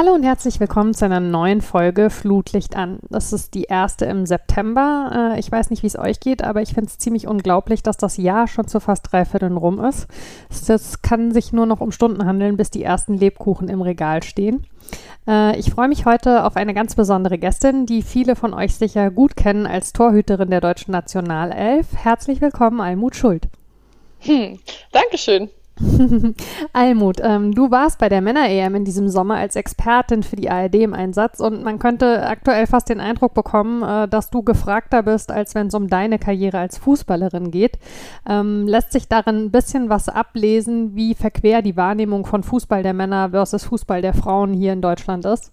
Hallo und herzlich willkommen zu einer neuen Folge Flutlicht an. Das ist die erste im September. Äh, ich weiß nicht, wie es euch geht, aber ich finde es ziemlich unglaublich, dass das Jahr schon zu fast drei Vierteln rum ist. Es kann sich nur noch um Stunden handeln, bis die ersten Lebkuchen im Regal stehen. Äh, ich freue mich heute auf eine ganz besondere Gästin, die viele von euch sicher gut kennen als Torhüterin der deutschen Nationalelf. Herzlich willkommen, Almut Schuld. Hm, Dankeschön. Almut, ähm, du warst bei der Männer-EM in diesem Sommer als Expertin für die ARD im Einsatz und man könnte aktuell fast den Eindruck bekommen, äh, dass du gefragter bist, als wenn es um deine Karriere als Fußballerin geht. Ähm, lässt sich darin ein bisschen was ablesen, wie verquer die Wahrnehmung von Fußball der Männer versus Fußball der Frauen hier in Deutschland ist?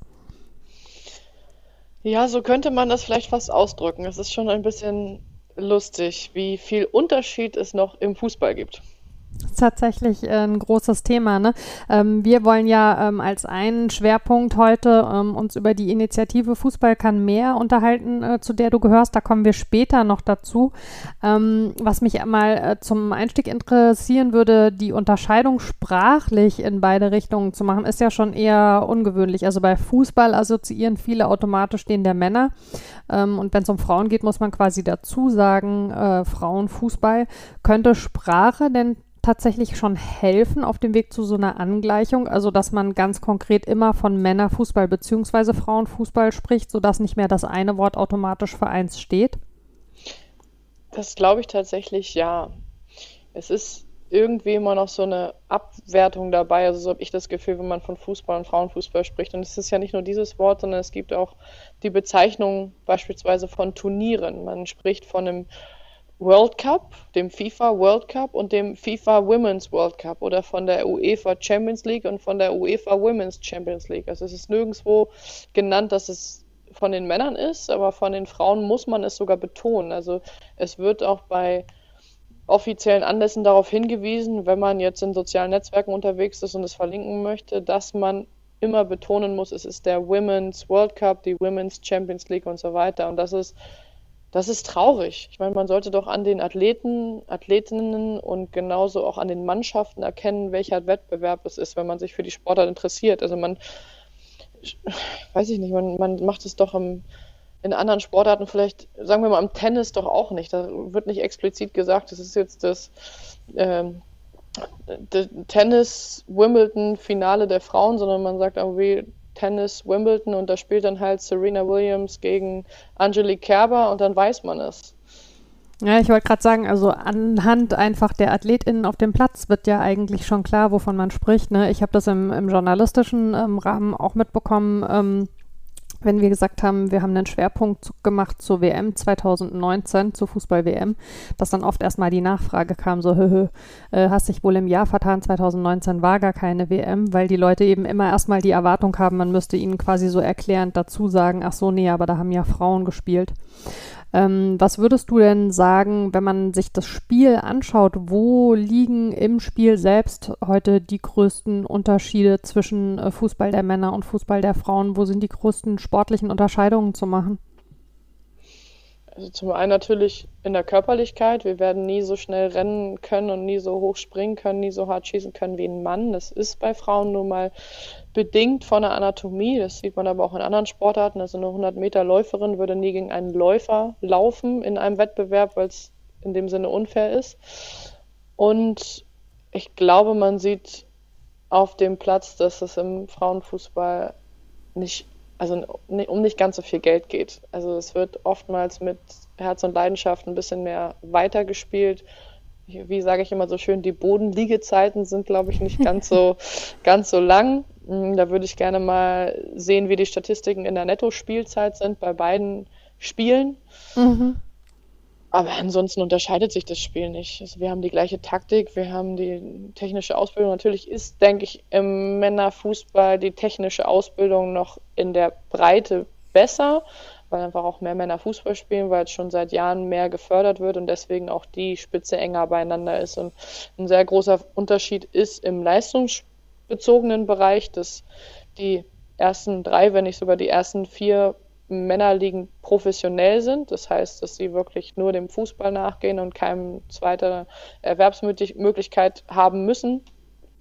Ja, so könnte man das vielleicht fast ausdrücken. Es ist schon ein bisschen lustig, wie viel Unterschied es noch im Fußball gibt tatsächlich äh, ein großes Thema. Ne? Ähm, wir wollen ja ähm, als einen Schwerpunkt heute ähm, uns über die Initiative Fußball kann mehr unterhalten, äh, zu der du gehörst. Da kommen wir später noch dazu. Ähm, was mich mal äh, zum Einstieg interessieren würde, die Unterscheidung sprachlich in beide Richtungen zu machen, ist ja schon eher ungewöhnlich. Also bei Fußball assoziieren viele automatisch den der Männer. Ähm, und wenn es um Frauen geht, muss man quasi dazu sagen, äh, Frauenfußball. Könnte Sprache denn tatsächlich schon helfen auf dem Weg zu so einer Angleichung, also dass man ganz konkret immer von Männerfußball bzw. Frauenfußball spricht, sodass nicht mehr das eine Wort automatisch für eins steht? Das glaube ich tatsächlich ja. Es ist irgendwie immer noch so eine Abwertung dabei. Also so habe ich das Gefühl, wenn man von Fußball und Frauenfußball spricht. Und es ist ja nicht nur dieses Wort, sondern es gibt auch die Bezeichnung beispielsweise von Turnieren. Man spricht von einem World Cup, dem FIFA World Cup und dem FIFA Women's World Cup oder von der UEFA Champions League und von der UEFA Women's Champions League. Also es ist nirgendwo genannt, dass es von den Männern ist, aber von den Frauen muss man es sogar betonen. Also es wird auch bei offiziellen Anlässen darauf hingewiesen, wenn man jetzt in sozialen Netzwerken unterwegs ist und es verlinken möchte, dass man immer betonen muss, es ist der Women's World Cup, die Women's Champions League und so weiter. Und das ist das ist traurig. Ich meine, man sollte doch an den Athleten, Athletinnen und genauso auch an den Mannschaften erkennen, welcher Wettbewerb es ist, wenn man sich für die Sportart interessiert. Also man, weiß ich nicht, man, man macht es doch im, in anderen Sportarten vielleicht, sagen wir mal am Tennis doch auch nicht. Da wird nicht explizit gesagt, das ist jetzt das ähm, Tennis Wimbledon Finale der Frauen, sondern man sagt irgendwie Tennis Wimbledon und da spielt dann halt Serena Williams gegen Angelique Kerber und dann weiß man es. Ja, ich wollte gerade sagen, also anhand einfach der AthletInnen auf dem Platz wird ja eigentlich schon klar, wovon man spricht. Ne? Ich habe das im, im journalistischen ähm, Rahmen auch mitbekommen. Ähm, wenn wir gesagt haben, wir haben einen Schwerpunkt gemacht zur WM 2019, zur Fußball-WM, dass dann oft erstmal die Nachfrage kam, so, hö, äh, hast dich wohl im Jahr vertan, 2019 war gar keine WM, weil die Leute eben immer erstmal die Erwartung haben, man müsste ihnen quasi so erklärend dazu sagen, ach so, nee, aber da haben ja Frauen gespielt. Ähm, was würdest du denn sagen, wenn man sich das Spiel anschaut, wo liegen im Spiel selbst heute die größten Unterschiede zwischen äh, Fußball der Männer und Fußball der Frauen? Wo sind die größten sportlichen Unterscheidungen zu machen? Also zum einen natürlich in der Körperlichkeit. Wir werden nie so schnell rennen können und nie so hoch springen können, nie so hart schießen können wie ein Mann. Das ist bei Frauen nun mal bedingt von der Anatomie. Das sieht man aber auch in anderen Sportarten. Also eine 100 Meter Läuferin würde nie gegen einen Läufer laufen in einem Wettbewerb, weil es in dem Sinne unfair ist. Und ich glaube, man sieht auf dem Platz, dass es im Frauenfußball nicht also um nicht ganz so viel Geld geht. Also es wird oftmals mit Herz und Leidenschaft ein bisschen mehr weitergespielt. Wie sage ich immer so schön, die Bodenliegezeiten sind, glaube ich, nicht ganz so, ganz so lang. Hm, da würde ich gerne mal sehen, wie die Statistiken in der Netto-Spielzeit sind bei beiden Spielen. Mhm. Aber ansonsten unterscheidet sich das Spiel nicht. Also wir haben die gleiche Taktik, wir haben die technische Ausbildung. Natürlich ist, denke ich, im Männerfußball die technische Ausbildung noch in der Breite besser, weil einfach auch mehr Männer Fußball spielen, weil es schon seit Jahren mehr gefördert wird und deswegen auch die Spitze enger beieinander ist. Und ein sehr großer Unterschied ist im leistungsbezogenen Bereich, dass die ersten drei, wenn nicht sogar die ersten vier Männerligen professionell sind. Das heißt, dass sie wirklich nur dem Fußball nachgehen und keine zweite Erwerbsmöglichkeit haben müssen.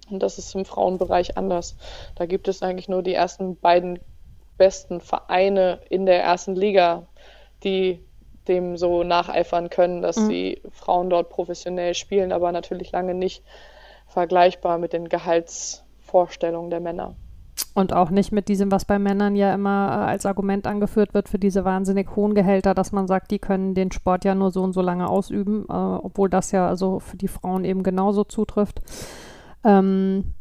Und das ist im Frauenbereich anders. Da gibt es eigentlich nur die ersten beiden besten Vereine in der ersten Liga, die dem so nacheifern können, dass mhm. die Frauen dort professionell spielen, aber natürlich lange nicht vergleichbar mit den Gehaltsvorstellungen der Männer. Und auch nicht mit diesem, was bei Männern ja immer äh, als Argument angeführt wird für diese wahnsinnig hohen Gehälter, dass man sagt, die können den Sport ja nur so und so lange ausüben, äh, obwohl das ja also für die Frauen eben genauso zutrifft. Ähm,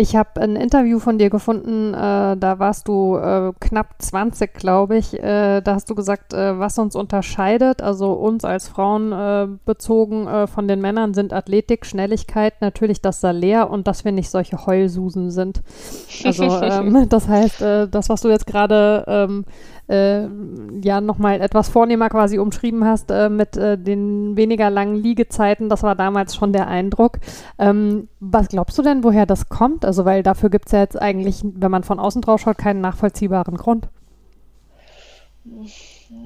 ich habe ein Interview von dir gefunden, äh, da warst du äh, knapp 20, glaube ich. Äh, da hast du gesagt, äh, was uns unterscheidet, also uns als Frauen äh, bezogen äh, von den Männern, sind Athletik, Schnelligkeit, natürlich das Salär und dass wir nicht solche Heulsusen sind. Also ähm, das heißt, das, was du jetzt gerade ähm, äh, ja nochmal etwas vornehmer quasi umschrieben hast äh, mit äh, den weniger langen Liegezeiten. Das war damals schon der Eindruck. Ähm, was glaubst du denn, woher das kommt? Also, weil dafür gibt es ja jetzt eigentlich, wenn man von außen drauf schaut, keinen nachvollziehbaren Grund.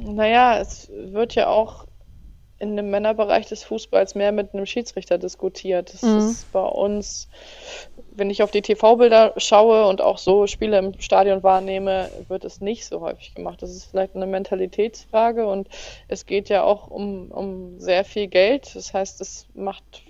Naja, es wird ja auch in dem Männerbereich des Fußballs mehr mit einem Schiedsrichter diskutiert. Das mhm. ist bei uns, wenn ich auf die TV-Bilder schaue und auch so Spiele im Stadion wahrnehme, wird es nicht so häufig gemacht. Das ist vielleicht eine Mentalitätsfrage und es geht ja auch um, um sehr viel Geld. Das heißt, es macht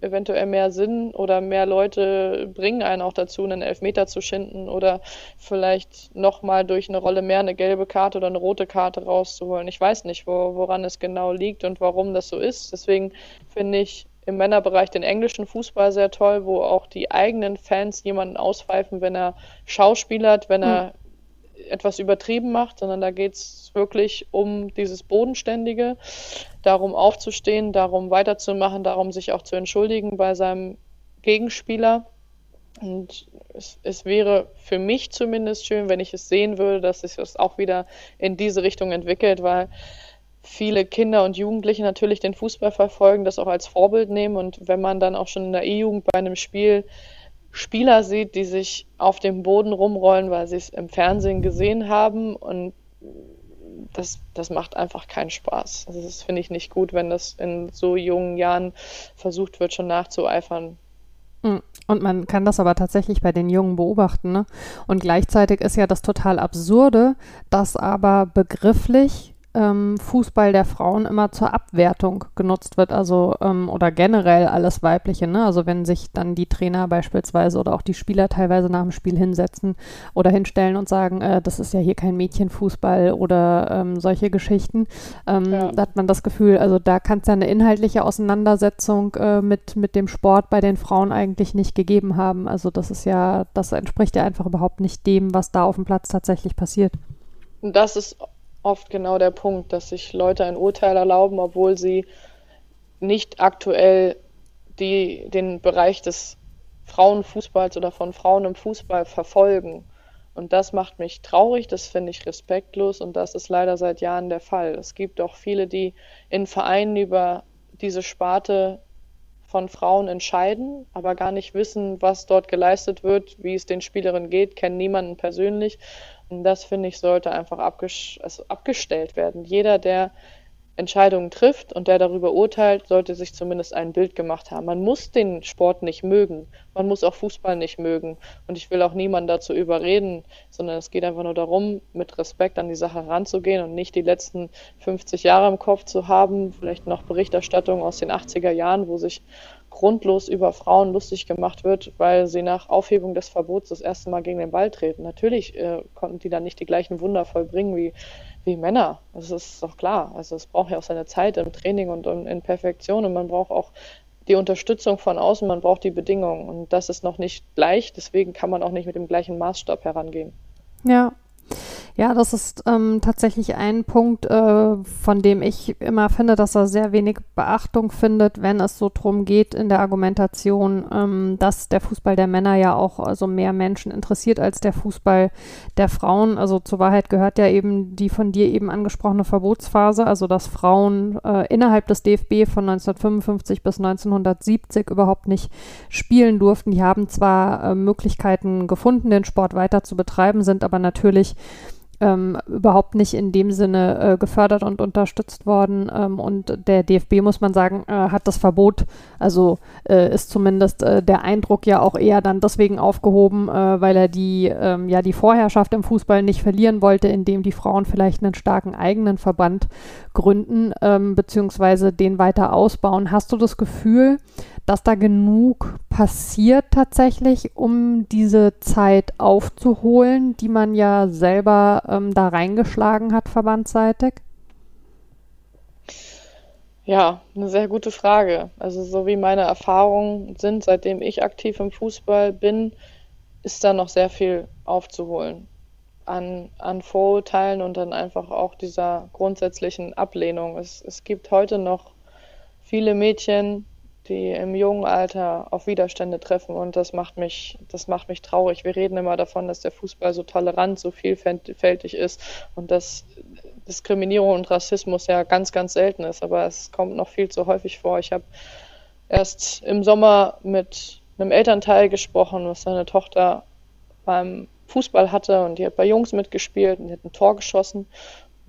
eventuell mehr Sinn oder mehr Leute bringen einen auch dazu, einen Elfmeter zu schinden oder vielleicht nochmal durch eine Rolle mehr eine gelbe Karte oder eine rote Karte rauszuholen. Ich weiß nicht, wo, woran es genau liegt und warum das so ist. Deswegen finde ich im Männerbereich den englischen Fußball sehr toll, wo auch die eigenen Fans jemanden auspfeifen, wenn er schauspielert, wenn er hm etwas übertrieben macht, sondern da geht es wirklich um dieses Bodenständige, darum aufzustehen, darum weiterzumachen, darum sich auch zu entschuldigen bei seinem Gegenspieler. Und es, es, wäre für mich zumindest schön, wenn ich es sehen würde, dass sich das auch wieder in diese Richtung entwickelt, weil viele Kinder und Jugendliche natürlich den Fußball verfolgen, das auch als Vorbild nehmen. Und wenn man dann auch schon in der E-Jugend bei einem Spiel Spieler sieht, die sich auf dem Boden rumrollen, weil sie es im Fernsehen gesehen haben und das, das macht einfach keinen Spaß. Also das finde ich nicht gut, wenn das in so jungen Jahren versucht wird, schon nachzueifern. Hm. Und man kann das aber tatsächlich bei den Jungen beobachten. Ne? Und gleichzeitig ist ja das total absurde, dass aber begrifflich ähm, Fußball der Frauen immer zur Abwertung genutzt wird, also ähm, oder generell alles Weibliche. Ne? Also wenn sich dann die Trainer beispielsweise oder auch die Spieler teilweise nach dem Spiel hinsetzen oder hinstellen und sagen, äh, das ist ja hier kein Mädchenfußball oder ähm, solche Geschichten, ähm, ja. da hat man das Gefühl, also da kann es ja eine inhaltliche Auseinandersetzung äh, mit, mit dem Sport bei den Frauen eigentlich nicht gegeben haben. Also das ist ja, das entspricht ja einfach überhaupt nicht dem, was da auf dem Platz tatsächlich passiert. Das ist oft genau der Punkt, dass sich Leute ein Urteil erlauben, obwohl sie nicht aktuell die, den Bereich des Frauenfußballs oder von Frauen im Fußball verfolgen. Und das macht mich traurig, das finde ich respektlos und das ist leider seit Jahren der Fall. Es gibt auch viele, die in Vereinen über diese Sparte von Frauen entscheiden, aber gar nicht wissen, was dort geleistet wird, wie es den Spielerinnen geht, kennen niemanden persönlich das finde ich, sollte einfach abges also abgestellt werden. Jeder, der Entscheidungen trifft und der darüber urteilt, sollte sich zumindest ein Bild gemacht haben. Man muss den Sport nicht mögen. Man muss auch Fußball nicht mögen. Und ich will auch niemanden dazu überreden, sondern es geht einfach nur darum, mit Respekt an die Sache ranzugehen und nicht die letzten 50 Jahre im Kopf zu haben, vielleicht noch Berichterstattung aus den 80er Jahren, wo sich grundlos über Frauen lustig gemacht wird, weil sie nach Aufhebung des Verbots das erste Mal gegen den Ball treten. Natürlich äh, konnten die dann nicht die gleichen Wunder vollbringen wie, wie Männer. Das ist doch klar. Also es braucht ja auch seine Zeit im Training und in Perfektion und man braucht auch die Unterstützung von außen, man braucht die Bedingungen. Und das ist noch nicht gleich, deswegen kann man auch nicht mit dem gleichen Maßstab herangehen. Ja, ja, das ist ähm, tatsächlich ein Punkt, äh, von dem ich immer finde, dass er sehr wenig Beachtung findet, wenn es so drum geht in der Argumentation, ähm, dass der Fußball der Männer ja auch also mehr Menschen interessiert als der Fußball der Frauen. Also zur Wahrheit gehört ja eben die von dir eben angesprochene Verbotsphase, also dass Frauen äh, innerhalb des DFB von 1955 bis 1970 überhaupt nicht spielen durften. Die haben zwar äh, Möglichkeiten gefunden, den Sport weiter zu betreiben, sind aber natürlich ähm, überhaupt nicht in dem Sinne äh, gefördert und unterstützt worden. Ähm, und der DFB, muss man sagen, äh, hat das Verbot, also äh, ist zumindest äh, der Eindruck ja auch eher dann deswegen aufgehoben, äh, weil er die, ähm, ja, die Vorherrschaft im Fußball nicht verlieren wollte, indem die Frauen vielleicht einen starken eigenen Verband gründen, ähm, beziehungsweise den weiter ausbauen. Hast du das Gefühl, dass da genug passiert tatsächlich, um diese Zeit aufzuholen, die man ja selber ähm, da reingeschlagen hat, verbandsseitig? Ja, eine sehr gute Frage. Also so wie meine Erfahrungen sind, seitdem ich aktiv im Fußball bin, ist da noch sehr viel aufzuholen an, an Vorurteilen und dann einfach auch dieser grundsätzlichen Ablehnung. Es, es gibt heute noch viele Mädchen, die im jungen Alter auf Widerstände treffen und das macht mich, das macht mich traurig. Wir reden immer davon, dass der Fußball so tolerant, so vielfältig ist und dass Diskriminierung und Rassismus ja ganz, ganz selten ist, aber es kommt noch viel zu häufig vor. Ich habe erst im Sommer mit einem Elternteil gesprochen, was seine Tochter beim Fußball hatte und die hat bei Jungs mitgespielt und hat ein Tor geschossen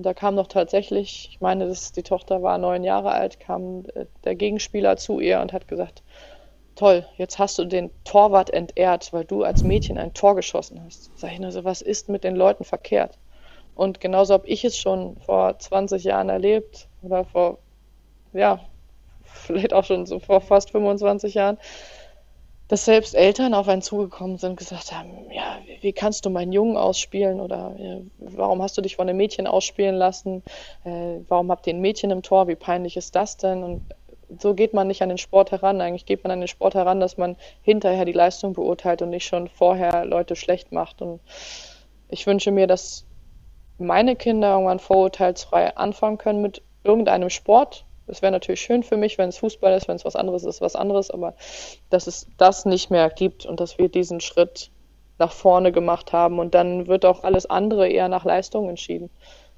da kam doch tatsächlich, ich meine, das, die Tochter war neun Jahre alt, kam äh, der Gegenspieler zu ihr und hat gesagt, toll, jetzt hast du den Torwart entehrt, weil du als Mädchen ein Tor geschossen hast. Sag ich nur so, was ist mit den Leuten verkehrt? Und genauso habe ich es schon vor 20 Jahren erlebt oder vor, ja, vielleicht auch schon so vor fast 25 Jahren, dass selbst Eltern auf einen zugekommen sind und gesagt haben, ja, wie kannst du meinen Jungen ausspielen oder ja, warum hast du dich von einem Mädchen ausspielen lassen? Äh, warum habt ihr ein Mädchen im Tor? Wie peinlich ist das denn? Und so geht man nicht an den Sport heran. Eigentlich geht man an den Sport heran, dass man hinterher die Leistung beurteilt und nicht schon vorher Leute schlecht macht. Und ich wünsche mir, dass meine Kinder irgendwann vorurteilsfrei anfangen können mit irgendeinem Sport, es wäre natürlich schön für mich, wenn es Fußball ist, wenn es was anderes ist, was anderes, aber dass es das nicht mehr gibt und dass wir diesen Schritt nach vorne gemacht haben und dann wird auch alles andere eher nach Leistung entschieden.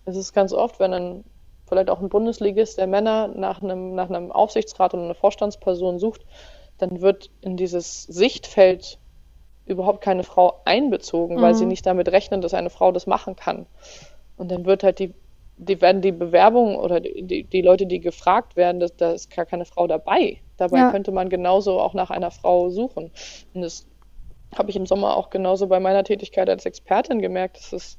Es ist ganz oft, wenn ein vielleicht auch ein Bundesligist der Männer nach einem, nach einem Aufsichtsrat oder einer Vorstandsperson sucht, dann wird in dieses Sichtfeld überhaupt keine Frau einbezogen, mhm. weil sie nicht damit rechnen, dass eine Frau das machen kann. Und dann wird halt die die werden die Bewerbungen oder die, die Leute, die gefragt werden, das, da ist gar keine Frau dabei. Dabei ja. könnte man genauso auch nach einer Frau suchen. Und das habe ich im Sommer auch genauso bei meiner Tätigkeit als Expertin gemerkt, dass es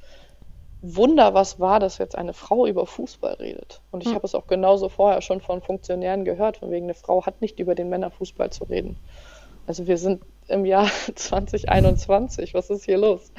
Wunder was war, dass jetzt eine Frau über Fußball redet. Und ich hm. habe es auch genauso vorher schon von Funktionären gehört, von wegen eine Frau hat nicht über den Männerfußball zu reden. Also wir sind im Jahr 2021. Was ist hier los?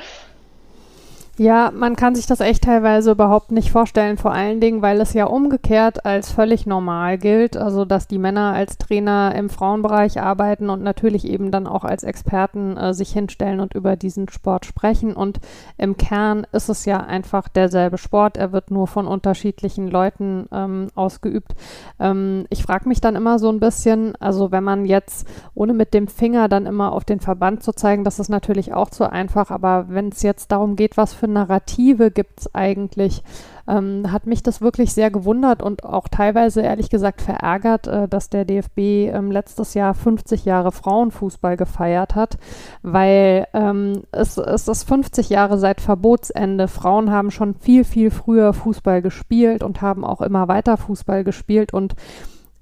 Ja, man kann sich das echt teilweise überhaupt nicht vorstellen, vor allen Dingen, weil es ja umgekehrt als völlig normal gilt, also dass die Männer als Trainer im Frauenbereich arbeiten und natürlich eben dann auch als Experten äh, sich hinstellen und über diesen Sport sprechen. Und im Kern ist es ja einfach derselbe Sport, er wird nur von unterschiedlichen Leuten ähm, ausgeübt. Ähm, ich frage mich dann immer so ein bisschen, also wenn man jetzt, ohne mit dem Finger dann immer auf den Verband zu zeigen, das ist natürlich auch zu einfach, aber wenn es jetzt darum geht, was für für Narrative gibt es eigentlich? Ähm, hat mich das wirklich sehr gewundert und auch teilweise ehrlich gesagt verärgert, äh, dass der DFB ähm, letztes Jahr 50 Jahre Frauenfußball gefeiert hat, weil ähm, es, es ist 50 Jahre seit Verbotsende. Frauen haben schon viel, viel früher Fußball gespielt und haben auch immer weiter Fußball gespielt und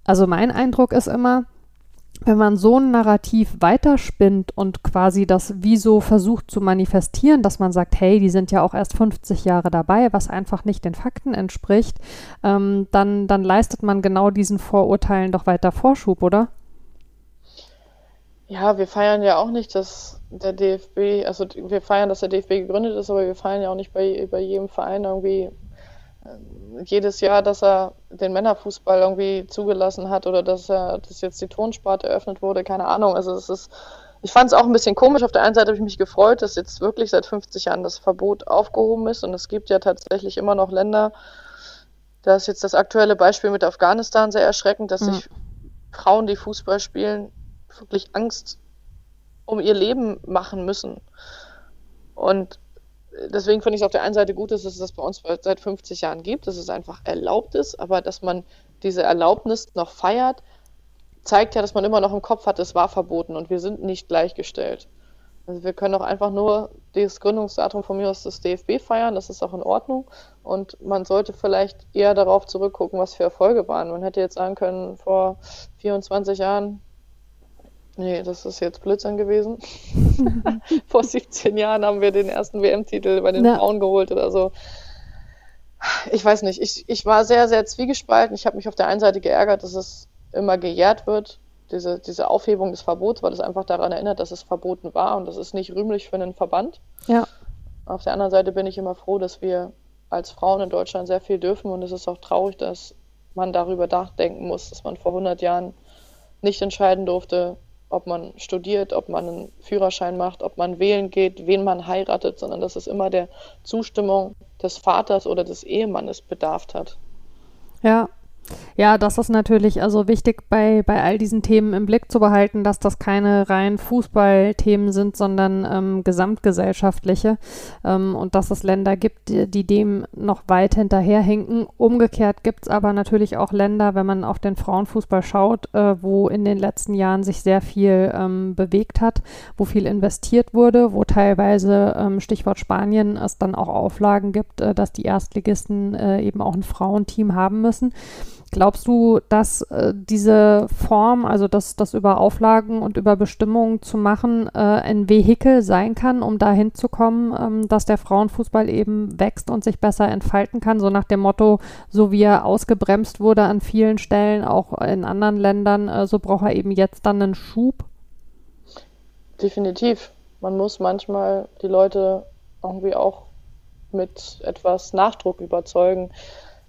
also mein Eindruck ist immer, wenn man so ein Narrativ weiterspinnt und quasi das wie so versucht zu manifestieren, dass man sagt, hey, die sind ja auch erst 50 Jahre dabei, was einfach nicht den Fakten entspricht, ähm, dann, dann leistet man genau diesen Vorurteilen doch weiter Vorschub, oder? Ja, wir feiern ja auch nicht, dass der DFB, also wir feiern, dass der DFB gegründet ist, aber wir feiern ja auch nicht bei, bei jedem Verein irgendwie jedes Jahr, dass er den Männerfußball irgendwie zugelassen hat oder dass er, dass jetzt die Tonsparte eröffnet wurde, keine Ahnung. Also es ist, ich fand es auch ein bisschen komisch. Auf der einen Seite habe ich mich gefreut, dass jetzt wirklich seit 50 Jahren das Verbot aufgehoben ist und es gibt ja tatsächlich immer noch Länder, da ist jetzt das aktuelle Beispiel mit Afghanistan sehr erschreckend, dass mhm. sich Frauen, die Fußball spielen, wirklich Angst um ihr Leben machen müssen. Und deswegen finde ich es auf der einen Seite gut, dass es das bei uns seit 50 Jahren gibt, dass es einfach erlaubt ist, aber dass man diese Erlaubnis noch feiert, zeigt ja, dass man immer noch im Kopf hat, es war verboten und wir sind nicht gleichgestellt. Also wir können auch einfach nur das Gründungsdatum von mir aus des DFB feiern, das ist auch in Ordnung. Und man sollte vielleicht eher darauf zurückgucken, was für Erfolge waren. Man hätte jetzt sagen können, vor 24 Jahren, nee, das ist jetzt Blödsinn gewesen. vor 17 Jahren haben wir den ersten WM-Titel bei den ja. Frauen geholt oder so. Ich weiß nicht, ich, ich war sehr, sehr zwiegespalten. Ich habe mich auf der einen Seite geärgert, dass es immer gejährt wird diese, diese Aufhebung des Verbots, weil das einfach daran erinnert, dass es verboten war und das ist nicht rühmlich für einen Verband. Ja. Auf der anderen Seite bin ich immer froh, dass wir als Frauen in Deutschland sehr viel dürfen und es ist auch traurig, dass man darüber nachdenken muss, dass man vor 100 Jahren nicht entscheiden durfte, ob man studiert, ob man einen Führerschein macht, ob man wählen geht, wen man heiratet, sondern dass es immer der Zustimmung des Vaters oder des Ehemannes bedarf hat. Ja, ja, das ist natürlich also wichtig bei, bei all diesen Themen im Blick zu behalten, dass das keine rein Fußballthemen sind, sondern ähm, gesamtgesellschaftliche ähm, und dass es Länder gibt, die, die dem noch weit hinterherhinken. Umgekehrt gibt es aber natürlich auch Länder, wenn man auf den Frauenfußball schaut, äh, wo in den letzten Jahren sich sehr viel ähm, bewegt hat, wo viel investiert wurde, wo teilweise, ähm, Stichwort Spanien, es dann auch Auflagen gibt, äh, dass die Erstligisten äh, eben auch ein Frauenteam haben müssen. Glaubst du, dass äh, diese Form, also das, das über Auflagen und über Bestimmungen zu machen, äh, ein Vehikel sein kann, um dahin zu kommen, ähm, dass der Frauenfußball eben wächst und sich besser entfalten kann? So nach dem Motto, so wie er ausgebremst wurde an vielen Stellen, auch in anderen Ländern, äh, so braucht er eben jetzt dann einen Schub? Definitiv. Man muss manchmal die Leute irgendwie auch mit etwas Nachdruck überzeugen.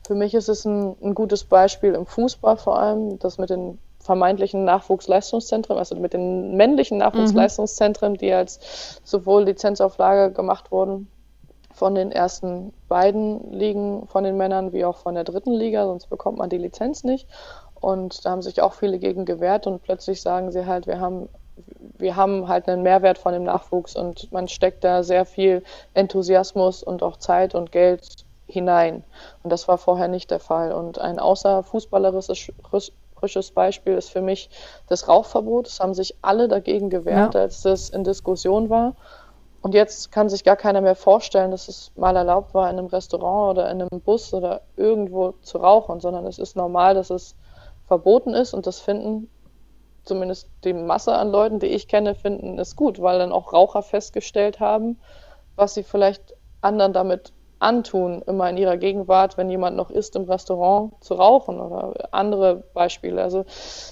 Für mich ist es ein, ein gutes Beispiel im Fußball vor allem, das mit den vermeintlichen Nachwuchsleistungszentren, also mit den männlichen Nachwuchsleistungszentren, die als sowohl Lizenzauflage gemacht wurden von den ersten beiden Ligen von den Männern wie auch von der dritten Liga, sonst bekommt man die Lizenz nicht. Und da haben sich auch viele gegen gewehrt und plötzlich sagen sie halt, wir haben wir haben halt einen Mehrwert von dem Nachwuchs und man steckt da sehr viel Enthusiasmus und auch Zeit und Geld hinein. Und das war vorher nicht der Fall. Und ein außerfußballerisches Beispiel ist für mich das Rauchverbot. Es haben sich alle dagegen gewehrt, ja. als das in Diskussion war. Und jetzt kann sich gar keiner mehr vorstellen, dass es mal erlaubt war, in einem Restaurant oder in einem Bus oder irgendwo zu rauchen, sondern es ist normal, dass es verboten ist und das finden zumindest die Masse an Leuten, die ich kenne, finden es gut, weil dann auch Raucher festgestellt haben, was sie vielleicht anderen damit antun, immer in ihrer Gegenwart, wenn jemand noch isst, im Restaurant zu rauchen oder andere Beispiele. Also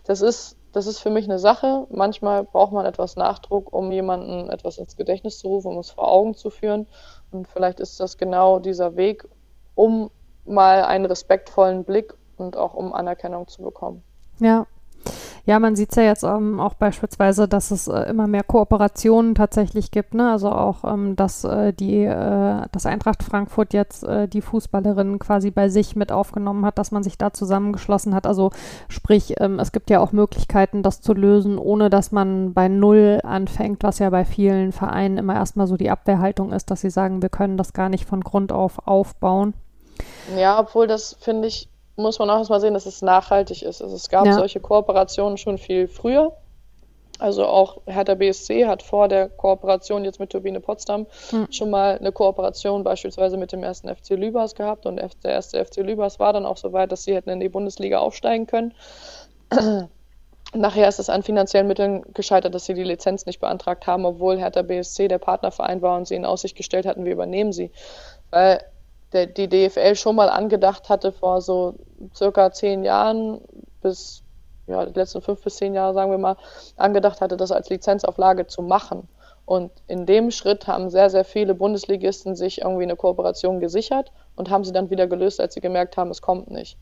das ist, das ist für mich eine Sache. Manchmal braucht man etwas Nachdruck, um jemanden etwas ins Gedächtnis zu rufen, um es vor Augen zu führen. Und vielleicht ist das genau dieser Weg, um mal einen respektvollen Blick und auch um Anerkennung zu bekommen. Ja, ja, man sieht es ja jetzt ähm, auch beispielsweise, dass es äh, immer mehr Kooperationen tatsächlich gibt. Ne? Also auch, ähm, dass äh, die, äh, das Eintracht Frankfurt jetzt äh, die Fußballerinnen quasi bei sich mit aufgenommen hat, dass man sich da zusammengeschlossen hat. Also sprich, ähm, es gibt ja auch Möglichkeiten, das zu lösen, ohne dass man bei Null anfängt, was ja bei vielen Vereinen immer erstmal so die Abwehrhaltung ist, dass sie sagen, wir können das gar nicht von Grund auf aufbauen. Ja, obwohl das finde ich muss man auch erstmal sehen, dass es nachhaltig ist. Also es gab ja. solche Kooperationen schon viel früher. Also auch Hertha BSC hat vor der Kooperation jetzt mit Turbine Potsdam hm. schon mal eine Kooperation beispielsweise mit dem ersten FC Lübers gehabt und der erste FC Lübers war dann auch so weit, dass sie hätten in die Bundesliga aufsteigen können. Nachher ist es an finanziellen Mitteln gescheitert, dass sie die Lizenz nicht beantragt haben, obwohl Hertha BSC der Partnerverein war und sie in Aussicht gestellt hatten, wir übernehmen sie. Weil der, die DFL schon mal angedacht hatte vor so circa zehn Jahren bis ja, die letzten fünf bis zehn Jahre, sagen wir mal, angedacht hatte, das als Lizenzauflage zu machen. Und in dem Schritt haben sehr, sehr viele Bundesligisten sich irgendwie eine Kooperation gesichert und haben sie dann wieder gelöst, als sie gemerkt haben, es kommt nicht.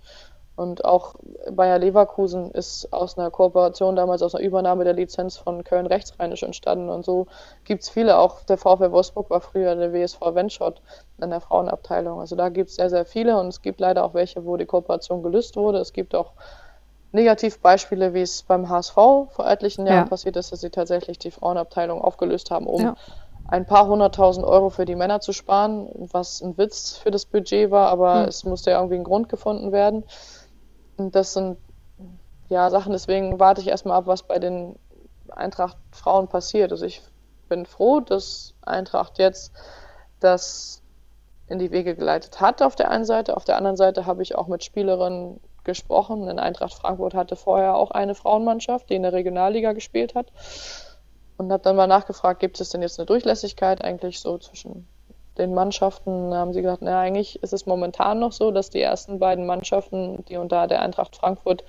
Und auch Bayer Leverkusen ist aus einer Kooperation damals, aus einer Übernahme der Lizenz von Köln rechtsrheinisch entstanden. Und so gibt es viele, auch der VfL Wolfsburg war früher der WSV Wenschott in der Frauenabteilung. Also da gibt es sehr, sehr viele und es gibt leider auch welche, wo die Kooperation gelöst wurde. Es gibt auch Negativbeispiele, wie es beim HSV vor etlichen Jahren ja. passiert ist, dass sie tatsächlich die Frauenabteilung aufgelöst haben, um ja. ein paar hunderttausend Euro für die Männer zu sparen, was ein Witz für das Budget war, aber hm. es musste ja irgendwie ein Grund gefunden werden. Das sind ja Sachen, deswegen warte ich erstmal ab, was bei den Eintracht Frauen passiert. Also ich bin froh, dass Eintracht jetzt das in die Wege geleitet hat auf der einen Seite. Auf der anderen Seite habe ich auch mit Spielerinnen gesprochen, denn Eintracht Frankfurt hatte vorher auch eine Frauenmannschaft, die in der Regionalliga gespielt hat. Und habe dann mal nachgefragt, gibt es denn jetzt eine Durchlässigkeit eigentlich so zwischen den Mannschaften? Haben sie gesagt, naja, eigentlich ist es momentan noch so, dass die ersten beiden Mannschaften, die unter der Eintracht Frankfurt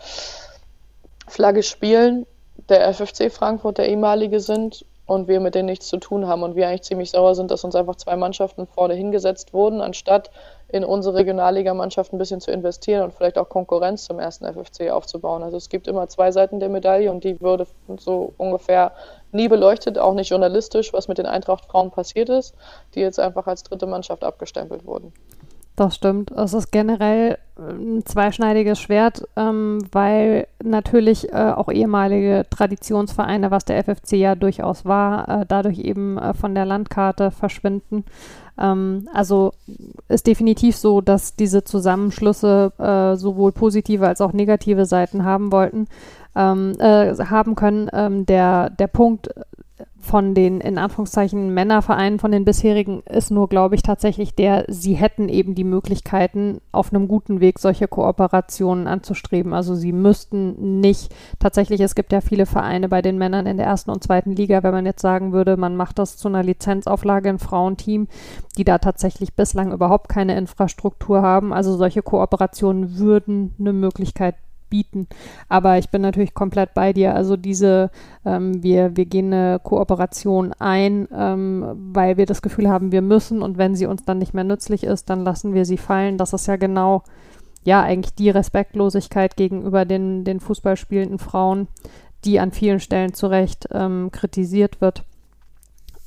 Flagge spielen, der FFC Frankfurt der ehemalige sind und wir mit denen nichts zu tun haben und wir eigentlich ziemlich sauer sind, dass uns einfach zwei Mannschaften vorne hingesetzt wurden, anstatt in unsere Regionalligamannschaft ein bisschen zu investieren und vielleicht auch Konkurrenz zum ersten FFC aufzubauen. Also es gibt immer zwei Seiten der Medaille und die würde so ungefähr nie beleuchtet, auch nicht journalistisch, was mit den Eintracht-Frauen passiert ist, die jetzt einfach als dritte Mannschaft abgestempelt wurden. Das stimmt. Es ist generell äh, ein zweischneidiges Schwert, ähm, weil natürlich äh, auch ehemalige Traditionsvereine, was der FFC ja durchaus war, äh, dadurch eben äh, von der Landkarte verschwinden. Ähm, also ist definitiv so, dass diese Zusammenschlüsse äh, sowohl positive als auch negative Seiten haben wollten, ähm, äh, haben können. Ähm, der, der Punkt von den in Anführungszeichen Männervereinen von den bisherigen ist nur, glaube ich, tatsächlich der, sie hätten eben die Möglichkeiten, auf einem guten Weg solche Kooperationen anzustreben. Also sie müssten nicht, tatsächlich, es gibt ja viele Vereine bei den Männern in der ersten und zweiten Liga, wenn man jetzt sagen würde, man macht das zu einer Lizenzauflage im Frauenteam, die da tatsächlich bislang überhaupt keine Infrastruktur haben. Also solche Kooperationen würden eine Möglichkeit bieten. Aber ich bin natürlich komplett bei dir. Also diese, ähm, wir, wir gehen eine Kooperation ein, ähm, weil wir das Gefühl haben, wir müssen und wenn sie uns dann nicht mehr nützlich ist, dann lassen wir sie fallen. Das ist ja genau, ja, eigentlich die Respektlosigkeit gegenüber den, den Fußballspielenden Frauen, die an vielen Stellen zu Recht ähm, kritisiert wird.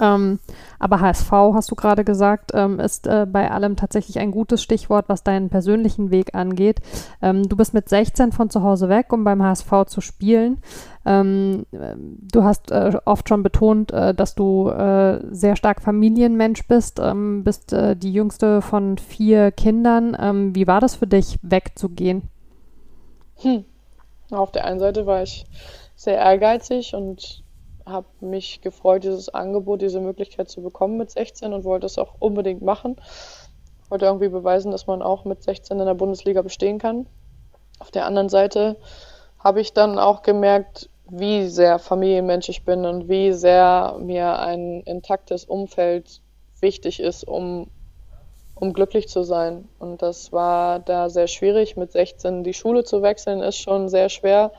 Ähm, aber HSV, hast du gerade gesagt, ähm, ist äh, bei allem tatsächlich ein gutes Stichwort, was deinen persönlichen Weg angeht. Ähm, du bist mit 16 von zu Hause weg, um beim HSV zu spielen. Ähm, du hast äh, oft schon betont, äh, dass du äh, sehr stark Familienmensch bist, ähm, bist äh, die jüngste von vier Kindern. Ähm, wie war das für dich, wegzugehen? Hm. Auf der einen Seite war ich sehr ehrgeizig und habe mich gefreut, dieses Angebot, diese Möglichkeit zu bekommen mit 16 und wollte es auch unbedingt machen. Wollte irgendwie beweisen, dass man auch mit 16 in der Bundesliga bestehen kann. Auf der anderen Seite habe ich dann auch gemerkt, wie sehr Familienmensch ich bin und wie sehr mir ein intaktes Umfeld wichtig ist, um, um glücklich zu sein. Und das war da sehr schwierig. Mit 16 die Schule zu wechseln, ist schon sehr schwer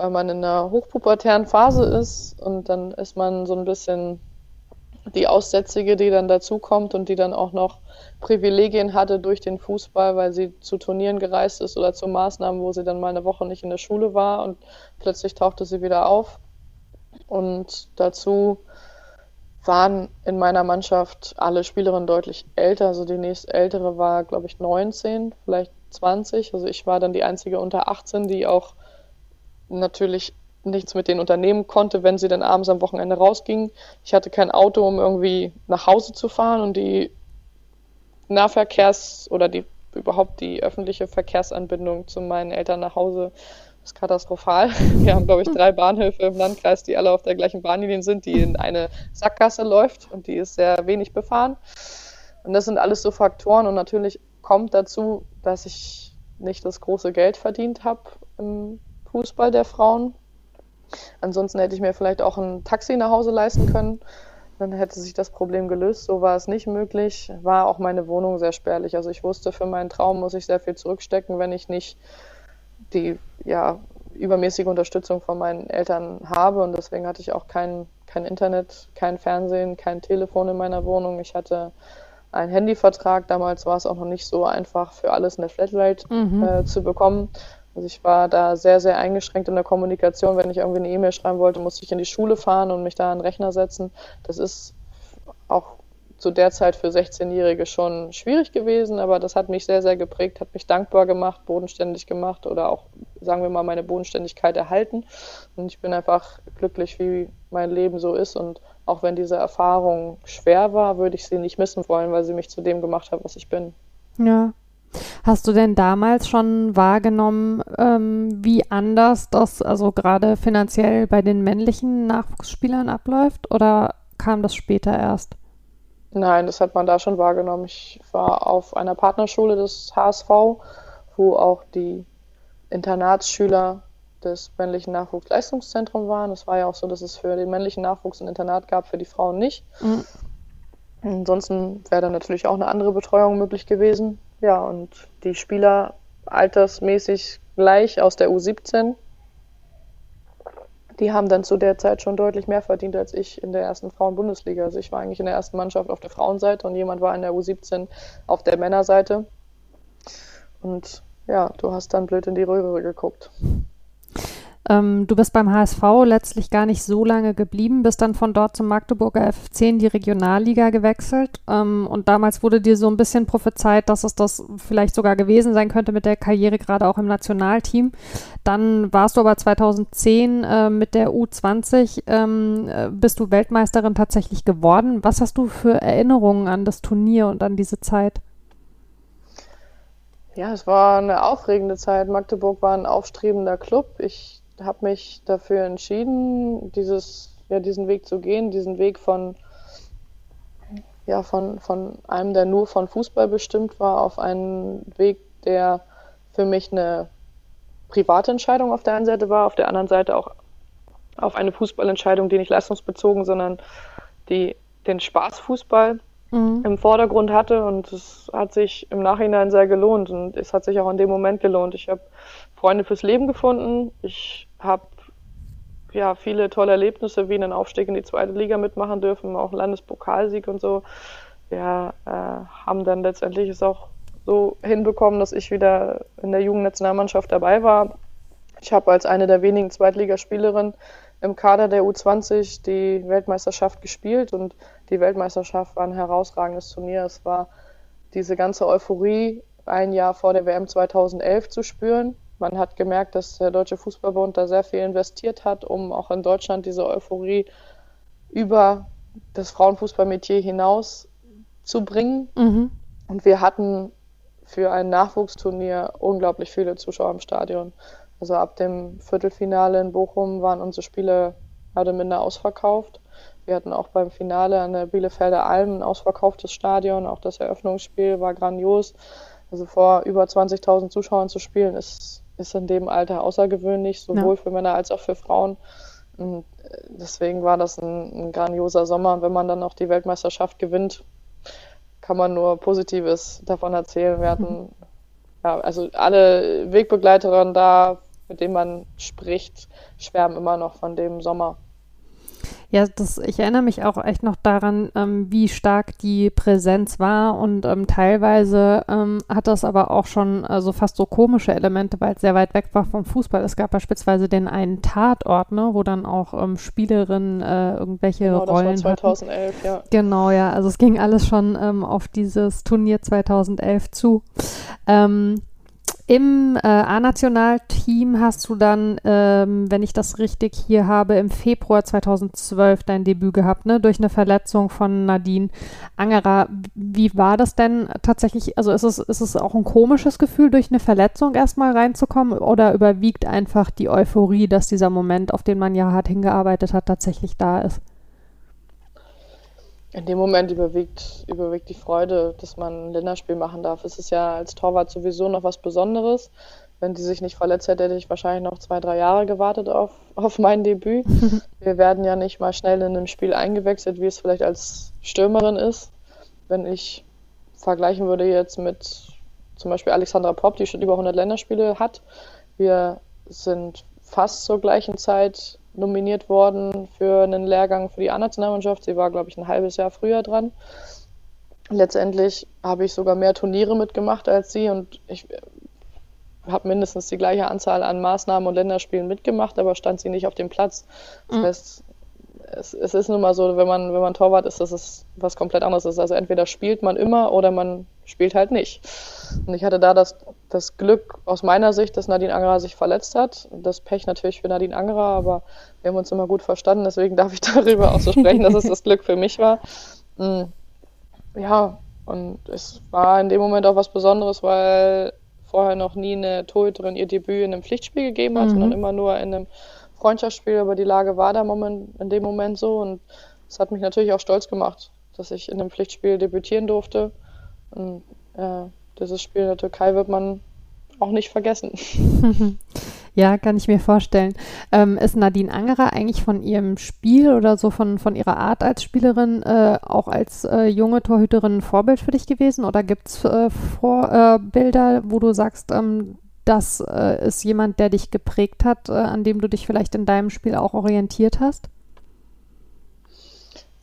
weil man in einer hochpubertären Phase ist und dann ist man so ein bisschen die Aussätzige, die dann dazukommt und die dann auch noch Privilegien hatte durch den Fußball, weil sie zu Turnieren gereist ist oder zu Maßnahmen, wo sie dann mal eine Woche nicht in der Schule war und plötzlich tauchte sie wieder auf. Und dazu waren in meiner Mannschaft alle Spielerinnen deutlich älter. Also die nächste ältere war, glaube ich, 19, vielleicht 20. Also ich war dann die einzige unter 18, die auch natürlich nichts mit denen unternehmen konnte, wenn sie dann abends am Wochenende rausgingen. Ich hatte kein Auto, um irgendwie nach Hause zu fahren und die Nahverkehrs- oder die überhaupt die öffentliche Verkehrsanbindung zu meinen Eltern nach Hause ist katastrophal. Wir haben, glaube ich, drei Bahnhöfe im Landkreis, die alle auf der gleichen Bahnlinie sind, die in eine Sackgasse läuft und die ist sehr wenig befahren. Und das sind alles so Faktoren und natürlich kommt dazu, dass ich nicht das große Geld verdient habe Fußball der Frauen. Ansonsten hätte ich mir vielleicht auch ein Taxi nach Hause leisten können. Dann hätte sich das Problem gelöst. So war es nicht möglich. War auch meine Wohnung sehr spärlich. Also ich wusste, für meinen Traum muss ich sehr viel zurückstecken, wenn ich nicht die ja, übermäßige Unterstützung von meinen Eltern habe. Und deswegen hatte ich auch kein, kein Internet, kein Fernsehen, kein Telefon in meiner Wohnung. Ich hatte einen Handyvertrag. Damals war es auch noch nicht so einfach, für alles eine Flatrate mhm. äh, zu bekommen. Also ich war da sehr, sehr eingeschränkt in der Kommunikation. Wenn ich irgendwie eine E-Mail schreiben wollte, musste ich in die Schule fahren und mich da an den Rechner setzen. Das ist auch zu der Zeit für 16-Jährige schon schwierig gewesen, aber das hat mich sehr, sehr geprägt, hat mich dankbar gemacht, bodenständig gemacht oder auch, sagen wir mal, meine Bodenständigkeit erhalten. Und ich bin einfach glücklich, wie mein Leben so ist. Und auch wenn diese Erfahrung schwer war, würde ich sie nicht missen wollen, weil sie mich zu dem gemacht hat, was ich bin. Ja, Hast du denn damals schon wahrgenommen, ähm, wie anders das also gerade finanziell bei den männlichen Nachwuchsspielern abläuft? Oder kam das später erst? Nein, das hat man da schon wahrgenommen. Ich war auf einer Partnerschule des HSV, wo auch die Internatsschüler des männlichen Nachwuchsleistungszentrums waren. Es war ja auch so, dass es für den männlichen Nachwuchs ein Internat gab, für die Frauen nicht. Mhm. Ansonsten wäre dann natürlich auch eine andere Betreuung möglich gewesen. Ja, und die Spieler altersmäßig gleich aus der U17, die haben dann zu der Zeit schon deutlich mehr verdient als ich in der ersten Frauen-Bundesliga. Also ich war eigentlich in der ersten Mannschaft auf der Frauenseite und jemand war in der U17 auf der Männerseite. Und ja, du hast dann blöd in die Röhre geguckt. Ähm, du bist beim HSV letztlich gar nicht so lange geblieben, bist dann von dort zum Magdeburger FC in die Regionalliga gewechselt. Ähm, und damals wurde dir so ein bisschen prophezeit, dass es das vielleicht sogar gewesen sein könnte mit der Karriere, gerade auch im Nationalteam. Dann warst du aber 2010 äh, mit der U20, ähm, äh, bist du Weltmeisterin tatsächlich geworden. Was hast du für Erinnerungen an das Turnier und an diese Zeit? Ja, es war eine aufregende Zeit. Magdeburg war ein aufstrebender Club. Ich habe mich dafür entschieden, dieses, ja, diesen Weg zu gehen, diesen Weg von, ja, von, von einem, der nur von Fußball bestimmt war, auf einen Weg, der für mich eine private Entscheidung auf der einen Seite war, auf der anderen Seite auch auf eine Fußballentscheidung, die nicht leistungsbezogen, sondern die den Spaßfußball mhm. im Vordergrund hatte und es hat sich im Nachhinein sehr gelohnt und es hat sich auch in dem Moment gelohnt. Ich habe Freunde fürs Leben gefunden. Ich habe ja viele tolle Erlebnisse wie einen Aufstieg in die zweite Liga mitmachen dürfen, auch einen Landespokalsieg und so. Wir äh, haben dann letztendlich es auch so hinbekommen, dass ich wieder in der Jugendnationalmannschaft dabei war. Ich habe als eine der wenigen Zweitligaspielerinnen im Kader der U20 die Weltmeisterschaft gespielt und die Weltmeisterschaft war ein herausragendes Turnier. Es war diese ganze Euphorie ein Jahr vor der WM 2011 zu spüren. Man hat gemerkt, dass der Deutsche Fußballbund da sehr viel investiert hat, um auch in Deutschland diese Euphorie über das Frauenfußballmetier hinaus zu bringen. Mhm. Und wir hatten für ein Nachwuchsturnier unglaublich viele Zuschauer im Stadion. Also ab dem Viertelfinale in Bochum waren unsere Spiele mehr oder minder ausverkauft. Wir hatten auch beim Finale an der Bielefelder Alm ein ausverkauftes Stadion. Auch das Eröffnungsspiel war grandios. Also vor über 20.000 Zuschauern zu spielen, ist ist in dem Alter außergewöhnlich, sowohl ja. für Männer als auch für Frauen. Und äh, deswegen war das ein, ein grandioser Sommer. Und wenn man dann noch die Weltmeisterschaft gewinnt, kann man nur Positives davon erzählen. Wir hatten mhm. ja, also alle Wegbegleiterinnen da, mit denen man spricht, schwärmen immer noch von dem Sommer. Ja, das, ich erinnere mich auch echt noch daran, ähm, wie stark die Präsenz war und ähm, teilweise ähm, hat das aber auch schon also fast so komische Elemente, weil es sehr weit weg war vom Fußball. Es gab beispielsweise den einen Tatort, ne, wo dann auch ähm, Spielerinnen äh, irgendwelche genau, Rollen das war 2011, hatten. ja. Genau, ja, also es ging alles schon ähm, auf dieses Turnier 2011 zu. Ähm, im äh, A-Nationalteam hast du dann, ähm, wenn ich das richtig hier habe, im Februar 2012 dein Debüt gehabt, ne? Durch eine Verletzung von Nadine Angerer. Wie war das denn tatsächlich? Also ist es, ist es auch ein komisches Gefühl, durch eine Verletzung erstmal reinzukommen oder überwiegt einfach die Euphorie, dass dieser Moment, auf den man ja hart hingearbeitet hat, tatsächlich da ist? In dem Moment überwiegt, überwiegt die Freude, dass man ein Länderspiel machen darf. Es ist ja als Torwart sowieso noch was Besonderes. Wenn die sich nicht verletzt hätte, hätte ich wahrscheinlich noch zwei, drei Jahre gewartet auf, auf mein Debüt. Wir werden ja nicht mal schnell in einem Spiel eingewechselt, wie es vielleicht als Stürmerin ist. Wenn ich vergleichen würde jetzt mit zum Beispiel Alexandra Popp, die schon über 100 Länderspiele hat. Wir sind fast zur gleichen Zeit nominiert worden für einen Lehrgang für die A-Nationalmannschaft. Sie war, glaube ich, ein halbes Jahr früher dran. Letztendlich habe ich sogar mehr Turniere mitgemacht als sie und ich habe mindestens die gleiche Anzahl an Maßnahmen und Länderspielen mitgemacht, aber stand sie nicht auf dem Platz. Das mhm. heißt, es, es, ist nun mal so, wenn man, wenn man Torwart ist, dass es was komplett anderes ist. Also entweder spielt man immer oder man spielt halt nicht. Und ich hatte da das, das Glück aus meiner Sicht, dass Nadine Angerer sich verletzt hat. Das Pech natürlich für Nadine Angerer, aber wir haben uns immer gut verstanden, deswegen darf ich darüber auch so sprechen, dass es das Glück für mich war. Mm, ja, und es war in dem Moment auch was Besonderes, weil vorher noch nie eine Torhüterin ihr Debüt in einem Pflichtspiel gegeben hat, mhm. sondern immer nur in einem Freundschaftsspiel, aber die Lage war da moment, in dem Moment so und das hat mich natürlich auch stolz gemacht, dass ich in dem Pflichtspiel debütieren durfte. Und äh, dieses Spiel in der Türkei wird man auch nicht vergessen. Ja, kann ich mir vorstellen. Ähm, ist Nadine Angerer eigentlich von ihrem Spiel oder so von, von ihrer Art als Spielerin äh, auch als äh, junge Torhüterin ein Vorbild für dich gewesen? Oder gibt es äh, Vorbilder, wo du sagst, ähm, das äh, ist jemand, der dich geprägt hat, äh, an dem du dich vielleicht in deinem Spiel auch orientiert hast?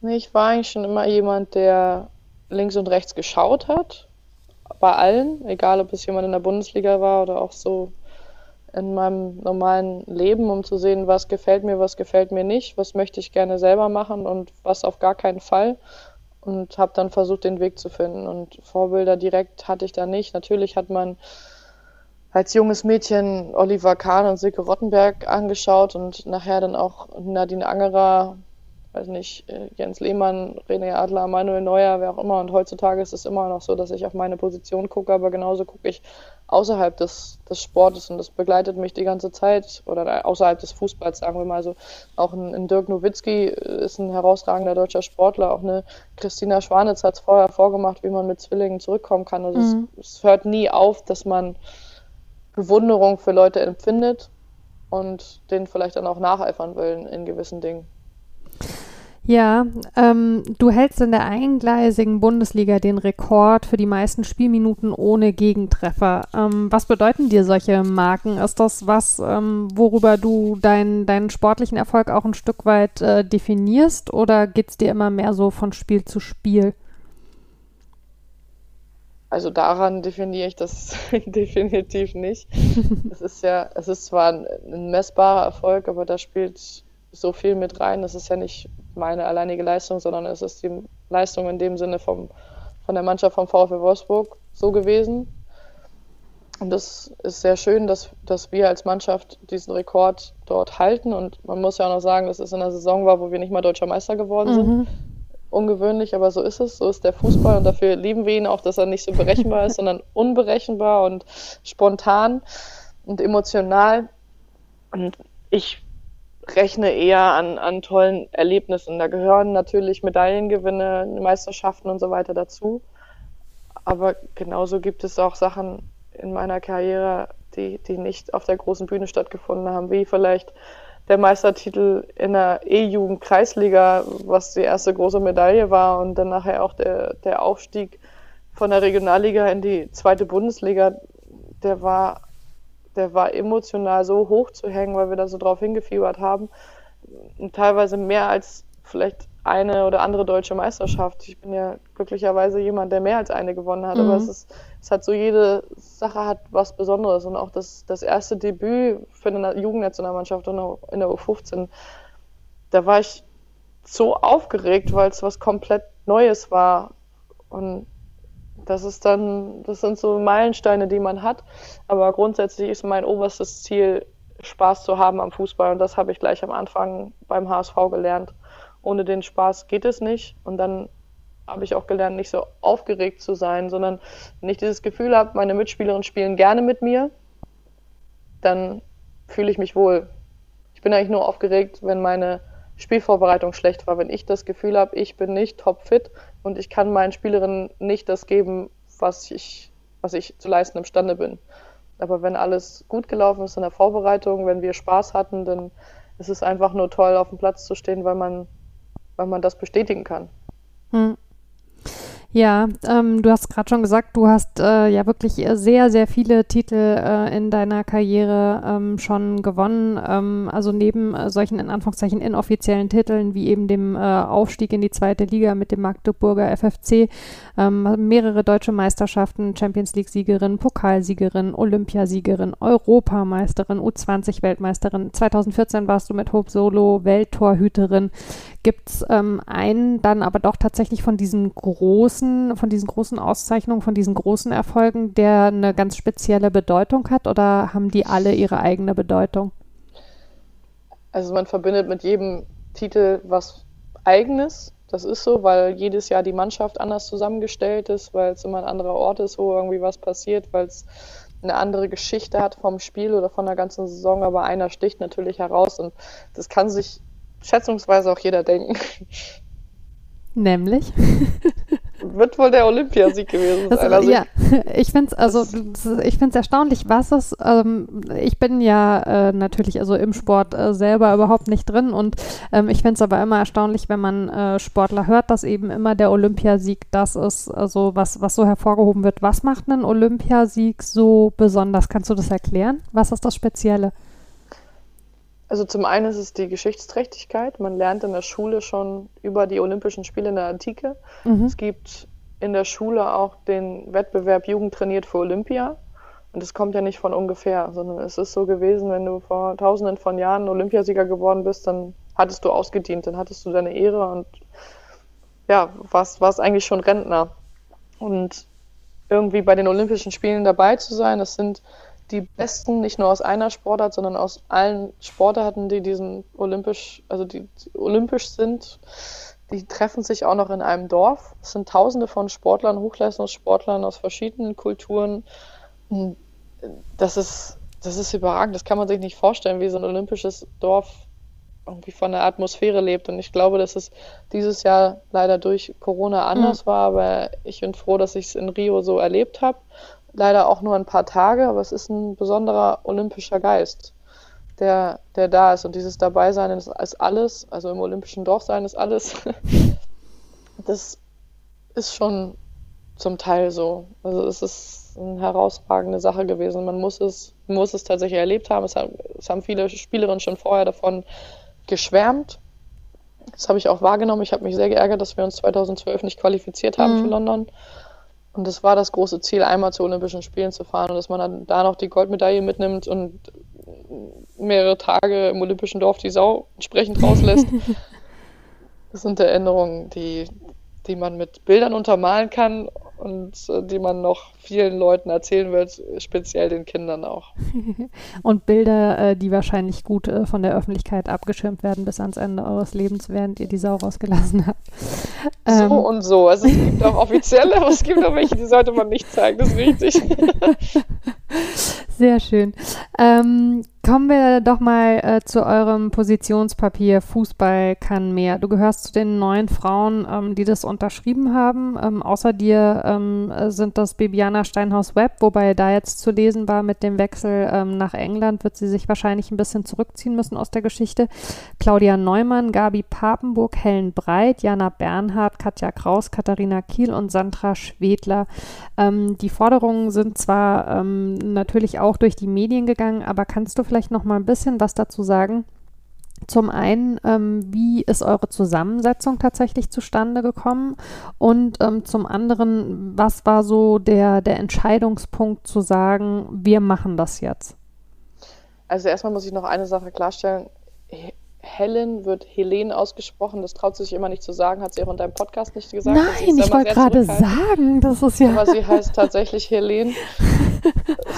Nee, ich war eigentlich schon immer jemand, der links und rechts geschaut hat. Bei allen, egal ob es jemand in der Bundesliga war oder auch so in meinem normalen Leben, um zu sehen, was gefällt mir, was gefällt mir nicht, was möchte ich gerne selber machen und was auf gar keinen Fall. Und habe dann versucht, den Weg zu finden. Und Vorbilder direkt hatte ich da nicht. Natürlich hat man als junges Mädchen Oliver Kahn und Silke Rottenberg angeschaut und nachher dann auch Nadine Angerer, weiß nicht, äh, Jens Lehmann, René Adler, Manuel Neuer, wer auch immer. Und heutzutage ist es immer noch so, dass ich auf meine Position gucke, aber genauso gucke ich außerhalb des, des Sportes und das begleitet mich die ganze Zeit oder außerhalb des Fußballs, sagen wir mal so. Auch ein, ein Dirk Nowitzki ist ein herausragender deutscher Sportler. Auch eine Christina Schwanitz hat es vorher vorgemacht, wie man mit Zwillingen zurückkommen kann. Also mhm. es, es hört nie auf, dass man Bewunderung für Leute empfindet und denen vielleicht dann auch nacheifern will in gewissen Dingen. Ja, ähm, du hältst in der eingleisigen Bundesliga den Rekord für die meisten Spielminuten ohne Gegentreffer. Ähm, was bedeuten dir solche Marken? Ist das was, ähm, worüber du dein, deinen sportlichen Erfolg auch ein Stück weit äh, definierst oder geht es dir immer mehr so von Spiel zu Spiel? Also daran definiere ich das definitiv nicht. es ist ja, es ist zwar ein, ein messbarer Erfolg, aber da spielt so viel mit rein. Das ist ja nicht meine alleinige Leistung, sondern es ist die Leistung in dem Sinne vom, von der Mannschaft vom VfL Wolfsburg so gewesen. Und das ist sehr schön, dass, dass wir als Mannschaft diesen Rekord dort halten. Und man muss ja auch noch sagen, dass es in der Saison war, wo wir nicht mal deutscher Meister geworden sind. Mhm. Ungewöhnlich, aber so ist es. So ist der Fußball. Und dafür lieben wir ihn auch, dass er nicht so berechenbar ist, sondern unberechenbar und spontan und emotional. Und ich rechne eher an, an tollen Erlebnissen. Da gehören natürlich Medaillengewinne, Meisterschaften und so weiter dazu. Aber genauso gibt es auch Sachen in meiner Karriere, die, die nicht auf der großen Bühne stattgefunden haben, wie vielleicht der Meistertitel in der E-Jugend-Kreisliga, was die erste große Medaille war und dann nachher auch der, der Aufstieg von der Regionalliga in die zweite Bundesliga, der war der war emotional so hoch zu hängen, weil wir da so drauf hingefiebert haben. Und teilweise mehr als vielleicht eine oder andere deutsche Meisterschaft. Ich bin ja glücklicherweise jemand, der mehr als eine gewonnen hat, mhm. aber es ist, es hat so jede Sache hat was Besonderes und auch das, das erste Debüt für eine Jugendnationalmannschaft in der U15, da war ich so aufgeregt, weil es was komplett Neues war und das ist dann, das sind so Meilensteine, die man hat. Aber grundsätzlich ist mein oberstes Ziel, Spaß zu haben am Fußball. Und das habe ich gleich am Anfang beim HSV gelernt. Ohne den Spaß geht es nicht. Und dann habe ich auch gelernt, nicht so aufgeregt zu sein, sondern wenn ich dieses Gefühl habe, meine Mitspielerinnen spielen gerne mit mir, dann fühle ich mich wohl. Ich bin eigentlich nur aufgeregt, wenn meine Spielvorbereitung schlecht war, wenn ich das Gefühl habe, ich bin nicht topfit und ich kann meinen Spielerinnen nicht das geben, was ich, was ich zu leisten imstande bin. Aber wenn alles gut gelaufen ist in der Vorbereitung, wenn wir Spaß hatten, dann ist es einfach nur toll, auf dem Platz zu stehen, weil man, weil man das bestätigen kann. Hm. Ja, ähm, du hast gerade schon gesagt, du hast äh, ja wirklich sehr, sehr viele Titel äh, in deiner Karriere ähm, schon gewonnen. Ähm, also neben äh, solchen in Anführungszeichen inoffiziellen Titeln wie eben dem äh, Aufstieg in die zweite Liga mit dem Magdeburger FFC, ähm, mehrere deutsche Meisterschaften, Champions League-Siegerin, Pokalsiegerin, Olympiasiegerin, Europameisterin, U20-Weltmeisterin. 2014 warst du mit Hope Solo Welttorhüterin. Gibt es ähm, einen dann aber doch tatsächlich von diesen großen, von diesen großen Auszeichnungen, von diesen großen Erfolgen, der eine ganz spezielle Bedeutung hat oder haben die alle ihre eigene Bedeutung? Also man verbindet mit jedem Titel was Eigenes. Das ist so, weil jedes Jahr die Mannschaft anders zusammengestellt ist, weil es immer ein anderer Ort ist, wo irgendwie was passiert, weil es eine andere Geschichte hat vom Spiel oder von der ganzen Saison, aber einer sticht natürlich heraus und das kann sich schätzungsweise auch jeder denken. Nämlich? Wird wohl der Olympiasieg gewesen sein. Also ja, ich finde es also, ich erstaunlich, was es, ähm, ich bin ja äh, natürlich also im Sport äh, selber überhaupt nicht drin und ähm, ich finde es aber immer erstaunlich, wenn man äh, Sportler hört, dass eben immer der Olympiasieg das ist, also was, was so hervorgehoben wird. Was macht einen Olympiasieg so besonders? Kannst du das erklären? Was ist das Spezielle? Also zum einen ist es die Geschichtsträchtigkeit. Man lernt in der Schule schon über die Olympischen Spiele in der Antike. Mhm. Es gibt in der Schule auch den Wettbewerb Jugend trainiert für Olympia. Und das kommt ja nicht von ungefähr, sondern es ist so gewesen, wenn du vor tausenden von Jahren Olympiasieger geworden bist, dann hattest du ausgedient, dann hattest du deine Ehre und ja, warst, warst eigentlich schon Rentner. Und irgendwie bei den Olympischen Spielen dabei zu sein, das sind die Besten, nicht nur aus einer Sportart, sondern aus allen Sportarten, die diesen olympisch, also die, die olympisch sind, die treffen sich auch noch in einem Dorf. Es sind Tausende von Sportlern, Hochleistungssportlern aus verschiedenen Kulturen. Das ist, das ist überragend. Das kann man sich nicht vorstellen, wie so ein olympisches Dorf irgendwie von der Atmosphäre lebt. Und ich glaube, dass es dieses Jahr leider durch Corona anders mhm. war, aber ich bin froh, dass ich es in Rio so erlebt habe leider auch nur ein paar Tage, aber es ist ein besonderer olympischer Geist, der, der da ist. Und dieses Dabeisein ist, ist alles, also im olympischen Dorf sein ist alles. das ist schon zum Teil so. Also es ist eine herausragende Sache gewesen. Man muss es, muss es tatsächlich erlebt haben. Es haben, es haben viele Spielerinnen schon vorher davon geschwärmt. Das habe ich auch wahrgenommen. Ich habe mich sehr geärgert, dass wir uns 2012 nicht qualifiziert haben mhm. für London. Und das war das große Ziel, einmal zu Olympischen Spielen zu fahren und dass man dann da noch die Goldmedaille mitnimmt und mehrere Tage im Olympischen Dorf die Sau entsprechend rauslässt. das sind Erinnerungen, die, die man mit Bildern untermalen kann und äh, die man noch vielen Leuten erzählen wird, speziell den Kindern auch. und Bilder, äh, die wahrscheinlich gut äh, von der Öffentlichkeit abgeschirmt werden bis ans Ende eures Lebens, während ihr die Sau rausgelassen habt. Ähm, so und so. Also es gibt auch offizielle, aber es gibt auch welche, die sollte man nicht zeigen, das ist richtig. Sehr schön. Ähm, Kommen wir doch mal äh, zu eurem Positionspapier Fußball kann mehr. Du gehörst zu den neun Frauen, ähm, die das unterschrieben haben. Ähm, außer dir ähm, sind das Bibiana Steinhaus-Webb, wobei da jetzt zu lesen war, mit dem Wechsel ähm, nach England wird sie sich wahrscheinlich ein bisschen zurückziehen müssen aus der Geschichte. Claudia Neumann, Gabi Papenburg, Helen Breit, Jana Bernhard, Katja Kraus, Katharina Kiel und Sandra Schwedler. Ähm, die Forderungen sind zwar ähm, natürlich auch durch die Medien gegangen, aber kannst du vielleicht vielleicht noch mal ein bisschen was dazu sagen? Zum einen, ähm, wie ist eure Zusammensetzung tatsächlich zustande gekommen? Und ähm, zum anderen, was war so der, der Entscheidungspunkt zu sagen, wir machen das jetzt? Also erstmal muss ich noch eine Sache klarstellen. Helen wird Helene ausgesprochen. Das traut sie sich immer nicht zu sagen, hat sie auch in deinem Podcast nicht gesagt. Nein, ich wollte gerade sagen, das ist ja. Aber sie heißt tatsächlich Helene.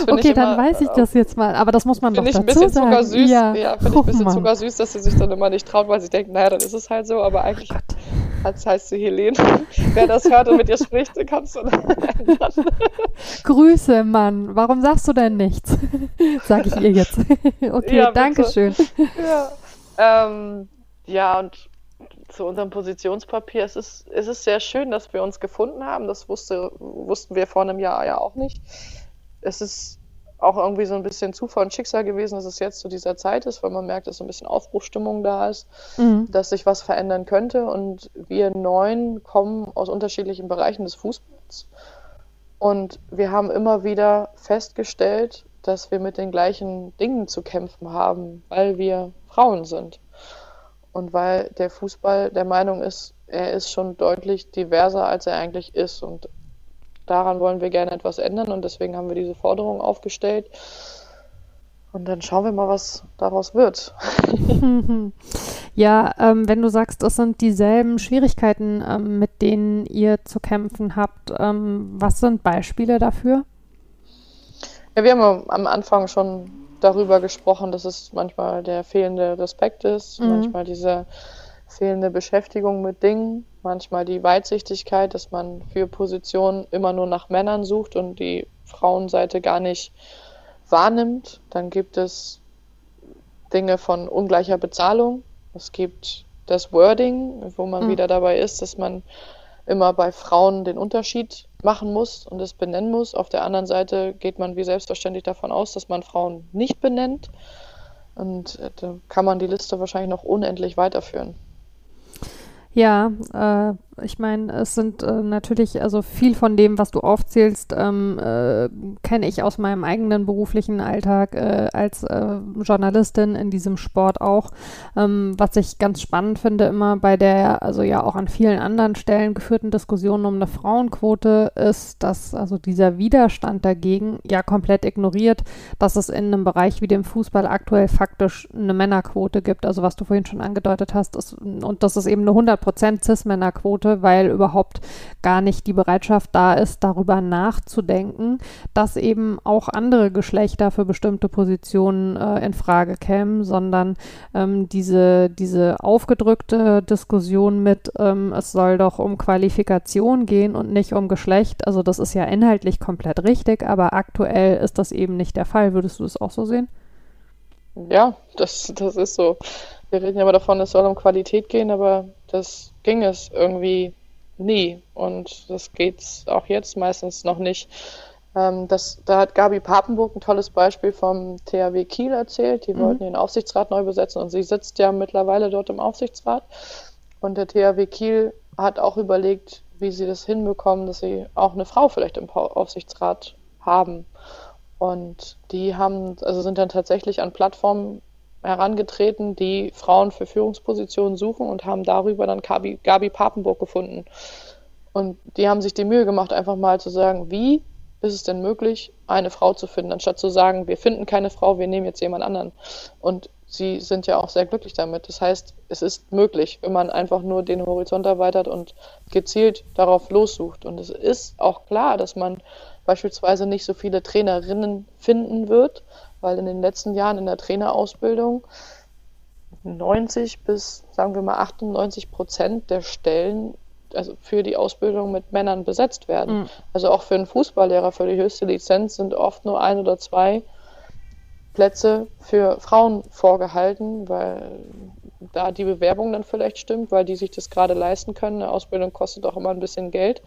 Okay, dann immer, weiß ich das jetzt mal. Aber das muss man doch dazu sagen. Finde ich ein bisschen zuckersüß. Ja, ja finde ich ein bisschen zuckersüß, dass sie sich dann immer nicht traut, weil sie denkt, naja, dann ist es halt so. Aber eigentlich oh heißt sie Helene. Wer das hört und mit ihr spricht, kannst du dann Grüße, Mann. Warum sagst du denn nichts? Sag ich ihr jetzt. okay, ja, danke schön. Ja. Ähm, ja, und zu unserem Positionspapier, es ist, es ist sehr schön, dass wir uns gefunden haben. Das wusste, wussten wir vor einem Jahr ja auch nicht. Es ist auch irgendwie so ein bisschen Zufall und Schicksal gewesen, dass es jetzt zu dieser Zeit ist, weil man merkt, dass so ein bisschen Aufbruchstimmung da ist, mhm. dass sich was verändern könnte. Und wir neun kommen aus unterschiedlichen Bereichen des Fußballs. Und wir haben immer wieder festgestellt, dass wir mit den gleichen Dingen zu kämpfen haben, weil wir Frauen sind. Und weil der Fußball der Meinung ist, er ist schon deutlich diverser, als er eigentlich ist. Und daran wollen wir gerne etwas ändern und deswegen haben wir diese Forderung aufgestellt. Und dann schauen wir mal, was daraus wird. ja, ähm, wenn du sagst, es sind dieselben Schwierigkeiten, ähm, mit denen ihr zu kämpfen habt, ähm, was sind Beispiele dafür? Ja, wir haben am Anfang schon darüber gesprochen, dass es manchmal der fehlende Respekt ist, mhm. manchmal diese fehlende Beschäftigung mit Dingen, manchmal die Weitsichtigkeit, dass man für Positionen immer nur nach Männern sucht und die Frauenseite gar nicht wahrnimmt. Dann gibt es Dinge von ungleicher Bezahlung. Es gibt das Wording, wo man Mhm. wieder dabei ist, dass man immer bei Frauen den Unterschied machen muss und es benennen muss. Auf der anderen Seite geht man wie selbstverständlich davon aus, dass man Frauen nicht benennt. Und äh, da kann man die Liste wahrscheinlich noch unendlich weiterführen. Ja, äh, ich meine, es sind äh, natürlich, also viel von dem, was du aufzählst, ähm, äh, kenne ich aus meinem eigenen beruflichen Alltag äh, als äh, Journalistin in diesem Sport auch. Ähm, was ich ganz spannend finde, immer bei der, also ja auch an vielen anderen Stellen geführten Diskussionen um eine Frauenquote, ist, dass also dieser Widerstand dagegen ja komplett ignoriert, dass es in einem Bereich wie dem Fußball aktuell faktisch eine Männerquote gibt. Also was du vorhin schon angedeutet hast, ist, und das ist eben eine 100% Cis-Männerquote, weil überhaupt gar nicht die Bereitschaft da ist, darüber nachzudenken, dass eben auch andere Geschlechter für bestimmte Positionen äh, in Frage kämen, sondern ähm, diese, diese aufgedrückte Diskussion mit, ähm, es soll doch um Qualifikation gehen und nicht um Geschlecht, also das ist ja inhaltlich komplett richtig, aber aktuell ist das eben nicht der Fall. Würdest du das auch so sehen? Ja, das, das ist so. Wir reden ja immer davon, es soll um Qualität gehen, aber das ging es irgendwie nie. Und das geht auch jetzt meistens noch nicht. Ähm, das, da hat Gabi Papenburg ein tolles Beispiel vom THW Kiel erzählt. Die Mhm. wollten den Aufsichtsrat neu besetzen und sie sitzt ja mittlerweile dort im Aufsichtsrat. Und der THW Kiel hat auch überlegt, wie sie das hinbekommen, dass sie auch eine Frau vielleicht im Aufsichtsrat haben. Und die haben, also sind dann tatsächlich an Plattformen herangetreten, die Frauen für Führungspositionen suchen und haben darüber dann Gabi, Gabi Papenburg gefunden. Und die haben sich die Mühe gemacht, einfach mal zu sagen, wie ist es denn möglich, eine Frau zu finden, anstatt zu sagen, wir finden keine Frau, wir nehmen jetzt jemand anderen. Und sie sind ja auch sehr glücklich damit. Das heißt, es ist möglich, wenn man einfach nur den Horizont erweitert und gezielt darauf lossucht. Und es ist auch klar, dass man beispielsweise nicht so viele Trainerinnen finden wird, weil in den letzten Jahren in der Trainerausbildung 90 bis, sagen wir mal, 98 Prozent der Stellen also für die Ausbildung mit Männern besetzt werden. Mhm. Also auch für einen Fußballlehrer für die höchste Lizenz sind oft nur ein oder zwei Plätze für Frauen vorgehalten, weil da die Bewerbung dann vielleicht stimmt, weil die sich das gerade leisten können. Eine Ausbildung kostet auch immer ein bisschen Geld.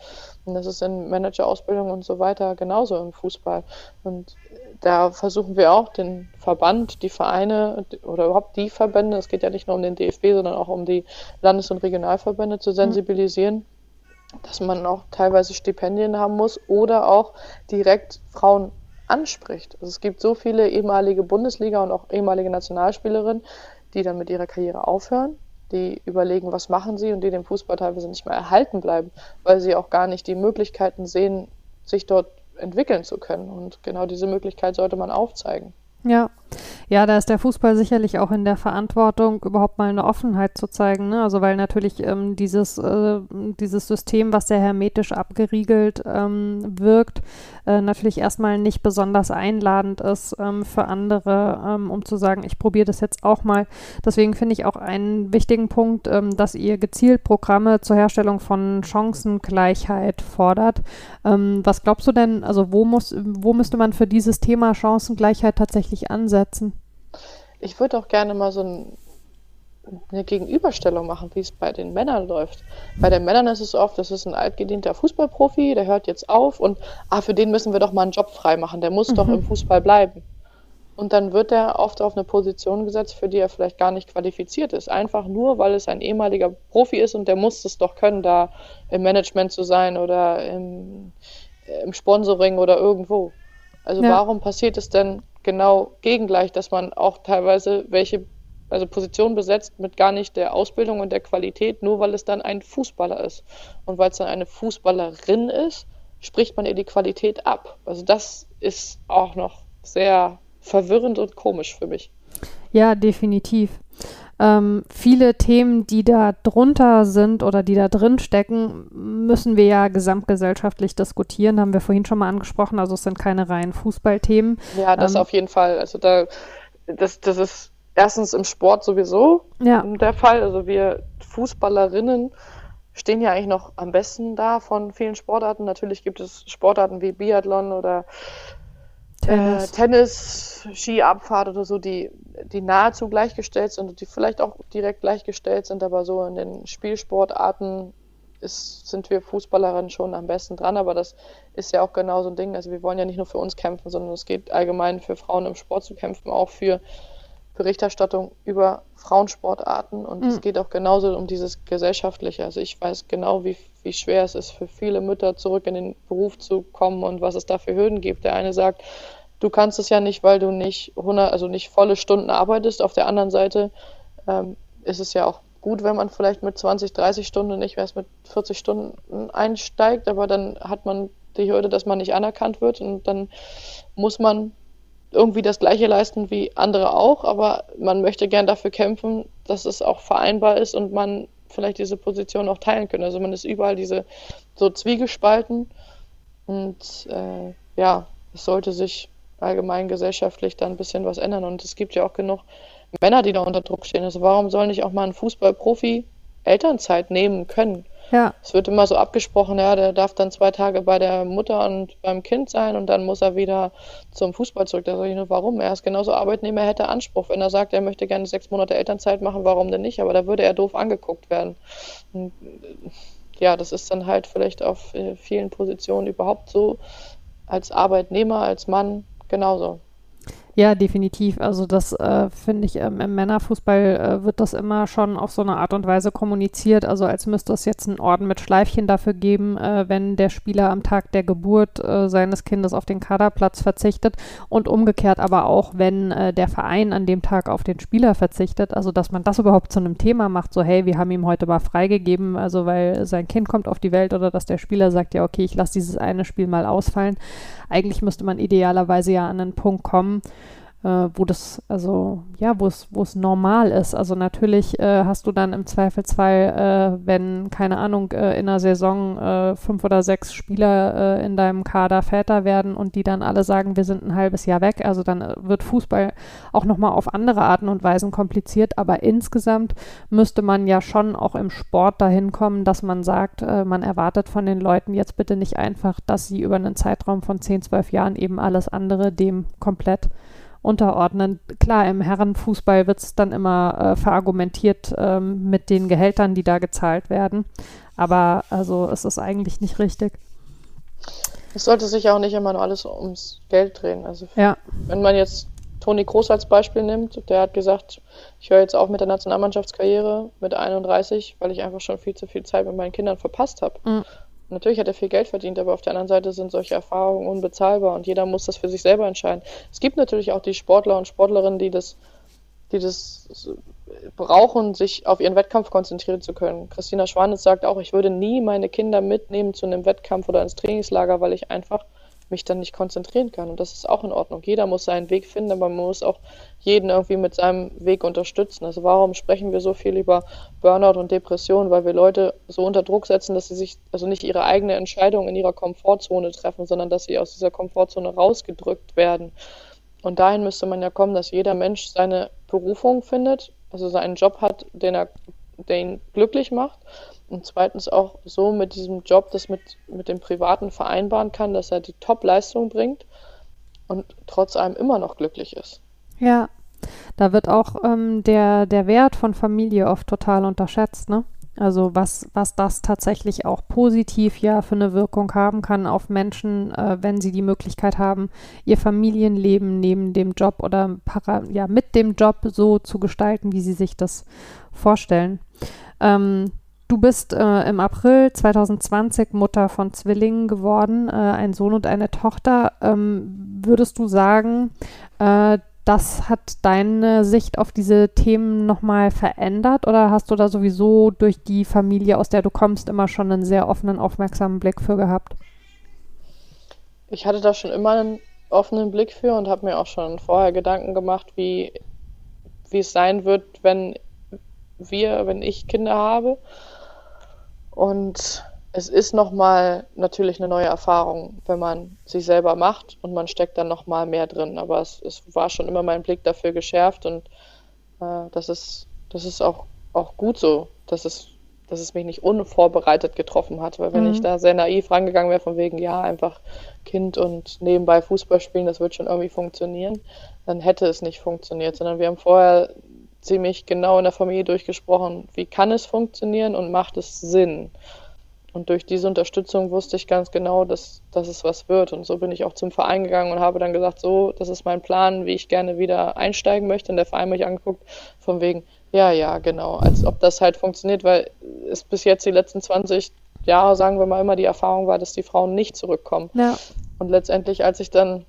Und das ist in Managerausbildung und so weiter genauso im Fußball. Und da versuchen wir auch den Verband, die Vereine oder überhaupt die Verbände, es geht ja nicht nur um den DFB, sondern auch um die Landes- und Regionalverbände zu sensibilisieren, dass man auch teilweise Stipendien haben muss oder auch direkt Frauen anspricht. Also es gibt so viele ehemalige Bundesliga und auch ehemalige Nationalspielerinnen, die dann mit ihrer Karriere aufhören, die überlegen, was machen sie und die dem Fußball teilweise nicht mehr erhalten bleiben, weil sie auch gar nicht die Möglichkeiten sehen, sich dort entwickeln zu können. Und genau diese Möglichkeit sollte man aufzeigen. Ja. Ja, da ist der Fußball sicherlich auch in der Verantwortung, überhaupt mal eine Offenheit zu zeigen. Ne? Also weil natürlich ähm, dieses, äh, dieses System, was sehr hermetisch abgeriegelt ähm, wirkt, äh, natürlich erstmal nicht besonders einladend ist ähm, für andere, ähm, um zu sagen, ich probiere das jetzt auch mal. Deswegen finde ich auch einen wichtigen Punkt, ähm, dass ihr gezielt Programme zur Herstellung von Chancengleichheit fordert. Ähm, was glaubst du denn, also wo muss, wo müsste man für dieses Thema Chancengleichheit tatsächlich ansetzen? Ich würde auch gerne mal so ein, eine Gegenüberstellung machen, wie es bei den Männern läuft. Bei den Männern ist es oft, das ist ein altgedienter Fußballprofi, der hört jetzt auf und ah, für den müssen wir doch mal einen Job freimachen, der muss doch im Fußball bleiben. Und dann wird er oft auf eine Position gesetzt, für die er vielleicht gar nicht qualifiziert ist. Einfach nur, weil es ein ehemaliger Profi ist und der muss es doch können, da im Management zu sein oder im, im Sponsoring oder irgendwo. Also Ja. warum passiert es denn genau gegengleich, dass man auch teilweise welche also Position besetzt mit gar nicht der Ausbildung und der Qualität, nur weil es dann ein Fußballer ist. Und weil es dann eine Fußballerin ist, spricht man ihr die Qualität ab. Also das ist auch noch sehr verwirrend und komisch für mich. Ja, definitiv. Ähm, viele Themen, die da drunter sind oder die da drin stecken, müssen wir ja gesamtgesellschaftlich diskutieren, haben wir vorhin schon mal angesprochen. Also es sind keine reinen Fußballthemen. Ja, das Ähm. auf jeden Fall. Also da, das, das ist erstens im Sport sowieso Ja, der Fall. Also wir Fußballerinnen stehen ja eigentlich noch am besten da von vielen Sportarten. Natürlich gibt es Sportarten wie Biathlon oder Tennis, äh, Tennis Skiabfahrt oder so, die, die nahezu gleichgestellt sind und die vielleicht auch direkt gleichgestellt sind, aber so in den Spielsportarten ist, sind wir Fußballerinnen schon am besten dran, aber das ist ja auch genau so ein Ding. Also wir wollen ja nicht nur für uns kämpfen, sondern es geht allgemein für Frauen im Sport zu kämpfen, auch für Berichterstattung über Frauensportarten und mhm. es geht auch genauso um dieses Gesellschaftliche. Also ich weiß genau, wie, wie schwer es ist für viele Mütter zurück in den Beruf zu kommen und was es da für Hürden gibt. Der eine sagt, du kannst es ja nicht, weil du nicht 100, also nicht volle Stunden arbeitest. Auf der anderen Seite ähm, ist es ja auch gut, wenn man vielleicht mit 20, 30 Stunden nicht erst mit 40 Stunden einsteigt, aber dann hat man die Hürde, dass man nicht anerkannt wird und dann muss man irgendwie das Gleiche leisten wie andere auch, aber man möchte gern dafür kämpfen, dass es auch vereinbar ist und man vielleicht diese Position auch teilen kann. Also man ist überall diese so Zwiegespalten und äh, ja, es sollte sich allgemein gesellschaftlich da ein bisschen was ändern und es gibt ja auch genug Männer, die da unter Druck stehen. Also warum soll nicht auch mal ein Fußballprofi Elternzeit nehmen können? Ja. Es wird immer so abgesprochen, ja, der darf dann zwei Tage bei der Mutter und beim Kind sein und dann muss er wieder zum Fußball zurück. Da sage ich nur, warum? Er ist genauso Arbeitnehmer, er hätte Anspruch. Wenn er sagt, er möchte gerne sechs Monate Elternzeit machen, warum denn nicht? Aber da würde er doof angeguckt werden. Ja, das ist dann halt vielleicht auf äh, vielen Positionen überhaupt so als Arbeitnehmer, als Mann genauso. Ja, definitiv. Also das äh, finde ich, ähm, im Männerfußball äh, wird das immer schon auf so eine Art und Weise kommuniziert, also als müsste es jetzt einen Orden mit Schleifchen dafür geben, äh, wenn der Spieler am Tag der Geburt äh, seines Kindes auf den Kaderplatz verzichtet und umgekehrt aber auch, wenn äh, der Verein an dem Tag auf den Spieler verzichtet, also dass man das überhaupt zu einem Thema macht, so hey, wir haben ihm heute mal freigegeben, also weil sein Kind kommt auf die Welt oder dass der Spieler sagt, ja okay, ich lasse dieses eine Spiel mal ausfallen. Eigentlich müsste man idealerweise ja an einen Punkt kommen, äh, wo das, also ja, wo es, normal ist. Also natürlich äh, hast du dann im Zweifelsfall, äh, wenn, keine Ahnung, äh, in einer Saison äh, fünf oder sechs Spieler äh, in deinem Kader Väter werden und die dann alle sagen, wir sind ein halbes Jahr weg. Also dann wird Fußball auch nochmal auf andere Arten und Weisen kompliziert, aber insgesamt müsste man ja schon auch im Sport dahin kommen, dass man sagt, man erwartet von den Leuten jetzt bitte nicht einfach, dass sie über einen Zeitraum von zehn, zwölf Jahren eben alles andere dem komplett unterordnen. Klar, im Herrenfußball wird es dann immer äh, verargumentiert ähm, mit den Gehältern, die da gezahlt werden. Aber also es ist eigentlich nicht richtig. Es sollte sich auch nicht immer nur alles ums Geld drehen. Also ja. wenn man jetzt Toni Kroos als Beispiel nimmt, der hat gesagt, ich höre jetzt auf mit der Nationalmannschaftskarriere mit 31, weil ich einfach schon viel zu viel Zeit mit meinen Kindern verpasst habe. Mhm. Natürlich hat er viel Geld verdient, aber auf der anderen Seite sind solche Erfahrungen unbezahlbar und jeder muss das für sich selber entscheiden. Es gibt natürlich auch die Sportler und Sportlerinnen, die das, die das brauchen, sich auf ihren Wettkampf konzentrieren zu können. Christina Schwanitz sagt auch, ich würde nie meine Kinder mitnehmen zu einem Wettkampf oder ins Trainingslager, weil ich einfach mich dann nicht konzentrieren kann. Und das ist auch in Ordnung. Jeder muss seinen Weg finden, aber man muss auch jeden irgendwie mit seinem Weg unterstützen. Also warum sprechen wir so viel über Burnout und Depression? Weil wir Leute so unter Druck setzen, dass sie sich also nicht ihre eigene Entscheidung in ihrer Komfortzone treffen, sondern dass sie aus dieser Komfortzone rausgedrückt werden. Und dahin müsste man ja kommen, dass jeder Mensch seine Berufung findet, also seinen Job hat, den er, der glücklich macht und zweitens auch so mit diesem Job das mit, mit dem Privaten vereinbaren kann, dass er die Top-Leistung bringt und trotz allem immer noch glücklich ist. Ja, da wird auch ähm, der, der Wert von Familie oft total unterschätzt, ne? Also was, was das tatsächlich auch positiv ja für eine Wirkung haben kann auf Menschen, äh, wenn sie die Möglichkeit haben, ihr Familienleben neben dem Job oder para, ja, mit dem Job so zu gestalten, wie sie sich das vorstellen. Ähm, Du bist äh, im April 2020 Mutter von Zwillingen geworden, äh, ein Sohn und eine Tochter. Ähm, würdest du sagen, äh, das hat deine Sicht auf diese Themen nochmal verändert oder hast du da sowieso durch die Familie, aus der du kommst, immer schon einen sehr offenen, aufmerksamen Blick für gehabt? Ich hatte da schon immer einen offenen Blick für und habe mir auch schon vorher Gedanken gemacht, wie, wie es sein wird, wenn wir, wenn ich Kinder habe. Und es ist nochmal natürlich eine neue Erfahrung, wenn man sich selber macht und man steckt dann nochmal mehr drin. Aber es, es, war schon immer mein Blick dafür geschärft und äh, das ist, das ist auch, auch gut so, dass es, dass es mich nicht unvorbereitet getroffen hat, weil wenn mhm. ich da sehr naiv rangegangen wäre, von wegen, ja, einfach Kind und nebenbei Fußball spielen, das wird schon irgendwie funktionieren, dann hätte es nicht funktioniert, sondern wir haben vorher ziemlich genau in der Familie durchgesprochen, wie kann es funktionieren und macht es Sinn. Und durch diese Unterstützung wusste ich ganz genau, dass, dass es was wird. Und so bin ich auch zum Verein gegangen und habe dann gesagt, so, das ist mein Plan, wie ich gerne wieder einsteigen möchte. Und der Verein mich angeguckt, von wegen, ja, ja, genau, als ob das halt funktioniert, weil es bis jetzt die letzten 20 Jahre, sagen wir mal, immer die Erfahrung war, dass die Frauen nicht zurückkommen. Ja. Und letztendlich, als ich dann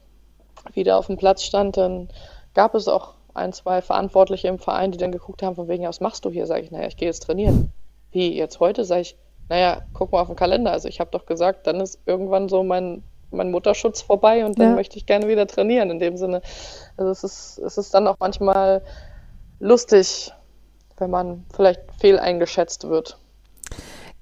wieder auf dem Platz stand, dann gab es auch ein, zwei Verantwortliche im Verein, die dann geguckt haben, von wegen, ja, was machst du hier? Sag ich, naja, ich gehe jetzt trainieren. Wie, jetzt heute? Sag ich, naja, guck mal auf den Kalender. Also ich habe doch gesagt, dann ist irgendwann so mein, mein Mutterschutz vorbei und dann ja. möchte ich gerne wieder trainieren. In dem Sinne, also es ist, es ist dann auch manchmal lustig, wenn man vielleicht fehleingeschätzt wird.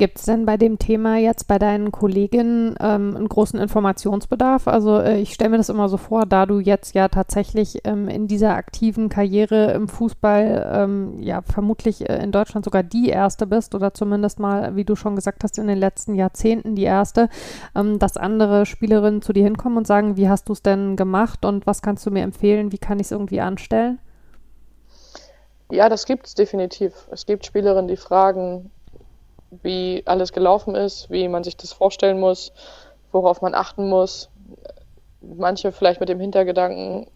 Gibt es denn bei dem Thema jetzt bei deinen Kolleginnen ähm, einen großen Informationsbedarf? Also äh, ich stelle mir das immer so vor, da du jetzt ja tatsächlich ähm, in dieser aktiven Karriere im Fußball ähm, ja vermutlich äh, in Deutschland sogar die erste bist oder zumindest mal, wie du schon gesagt hast, in den letzten Jahrzehnten die erste, ähm, dass andere Spielerinnen zu dir hinkommen und sagen, wie hast du es denn gemacht und was kannst du mir empfehlen, wie kann ich es irgendwie anstellen? Ja, das gibt es definitiv. Es gibt Spielerinnen, die fragen, wie alles gelaufen ist, wie man sich das vorstellen muss, worauf man achten muss. Manche vielleicht mit dem Hintergedanken,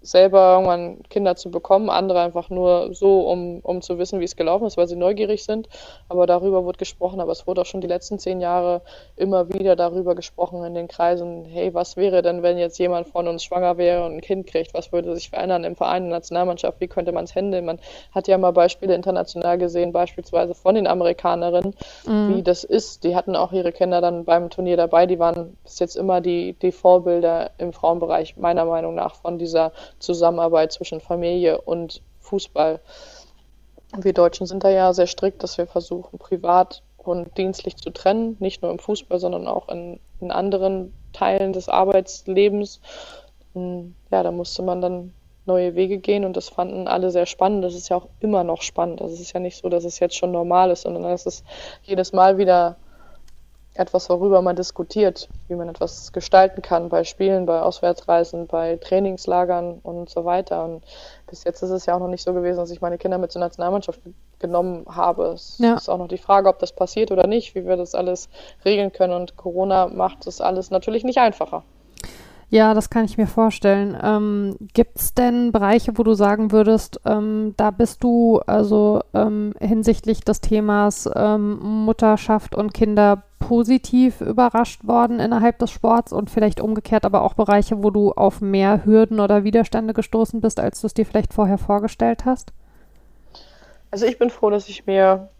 selber irgendwann Kinder zu bekommen, andere einfach nur so, um, um zu wissen, wie es gelaufen ist, weil sie neugierig sind. Aber darüber wurde gesprochen, aber es wurde auch schon die letzten zehn Jahre immer wieder darüber gesprochen in den Kreisen, hey, was wäre denn, wenn jetzt jemand von uns schwanger wäre und ein Kind kriegt, was würde sich verändern im Verein, in der Nationalmannschaft, wie könnte man es handeln? Man hat ja mal Beispiele international gesehen, beispielsweise von den Amerikanerinnen, mhm. wie das ist. Die hatten auch ihre Kinder dann beim Turnier dabei, die waren bis jetzt immer die, die Vorbilder im Frauenbereich, meiner Meinung nach, von dieser Zusammenarbeit zwischen Familie und Fußball. Wir Deutschen sind da ja sehr strikt, dass wir versuchen, privat und dienstlich zu trennen, nicht nur im Fußball, sondern auch in, in anderen Teilen des Arbeitslebens. Ja, da musste man dann neue Wege gehen und das fanden alle sehr spannend. Das ist ja auch immer noch spannend. Also es ist ja nicht so, dass es jetzt schon normal ist, sondern es ist jedes Mal wieder etwas, worüber man diskutiert, wie man etwas gestalten kann bei Spielen, bei Auswärtsreisen, bei Trainingslagern und so weiter. Und bis jetzt ist es ja auch noch nicht so gewesen, dass ich meine Kinder mit zur Nationalmannschaft genommen habe. Es ja. ist auch noch die Frage, ob das passiert oder nicht, wie wir das alles regeln können. Und Corona macht das alles natürlich nicht einfacher. Ja, das kann ich mir vorstellen. Ähm, Gibt es denn Bereiche, wo du sagen würdest, ähm, da bist du also ähm, hinsichtlich des Themas ähm, Mutterschaft und Kinder positiv überrascht worden innerhalb des Sports und vielleicht umgekehrt aber auch Bereiche, wo du auf mehr Hürden oder Widerstände gestoßen bist, als du es dir vielleicht vorher vorgestellt hast? Also ich bin froh, dass ich mir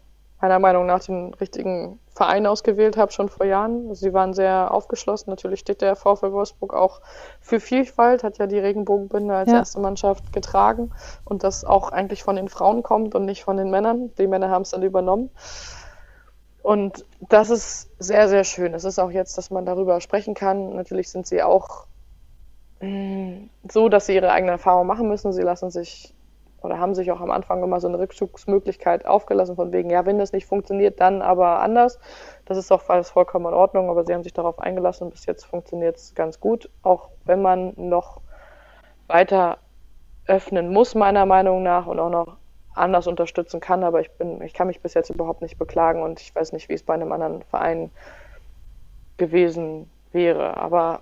meiner Meinung nach den richtigen Verein ausgewählt habe, schon vor Jahren. Sie waren sehr aufgeschlossen. Natürlich steht der VfL Wolfsburg auch für Vielfalt, hat ja die Regenbogenbinde als ja. erste Mannschaft getragen und das auch eigentlich von den Frauen kommt und nicht von den Männern. Die Männer haben es dann übernommen. Und das ist sehr, sehr schön. Es ist auch jetzt, dass man darüber sprechen kann. Natürlich sind sie auch mm, so, dass sie ihre eigene Erfahrung machen müssen. Sie lassen sich oder haben sich auch am Anfang immer so eine Rückzugsmöglichkeit aufgelassen, von wegen, ja, wenn das nicht funktioniert, dann aber anders. Das ist auch alles vollkommen in Ordnung, aber sie haben sich darauf eingelassen und bis jetzt funktioniert es ganz gut, auch wenn man noch weiter öffnen muss, meiner Meinung nach, und auch noch anders unterstützen kann, aber ich bin, ich kann mich bis jetzt überhaupt nicht beklagen und ich weiß nicht, wie es bei einem anderen Verein gewesen wäre. Aber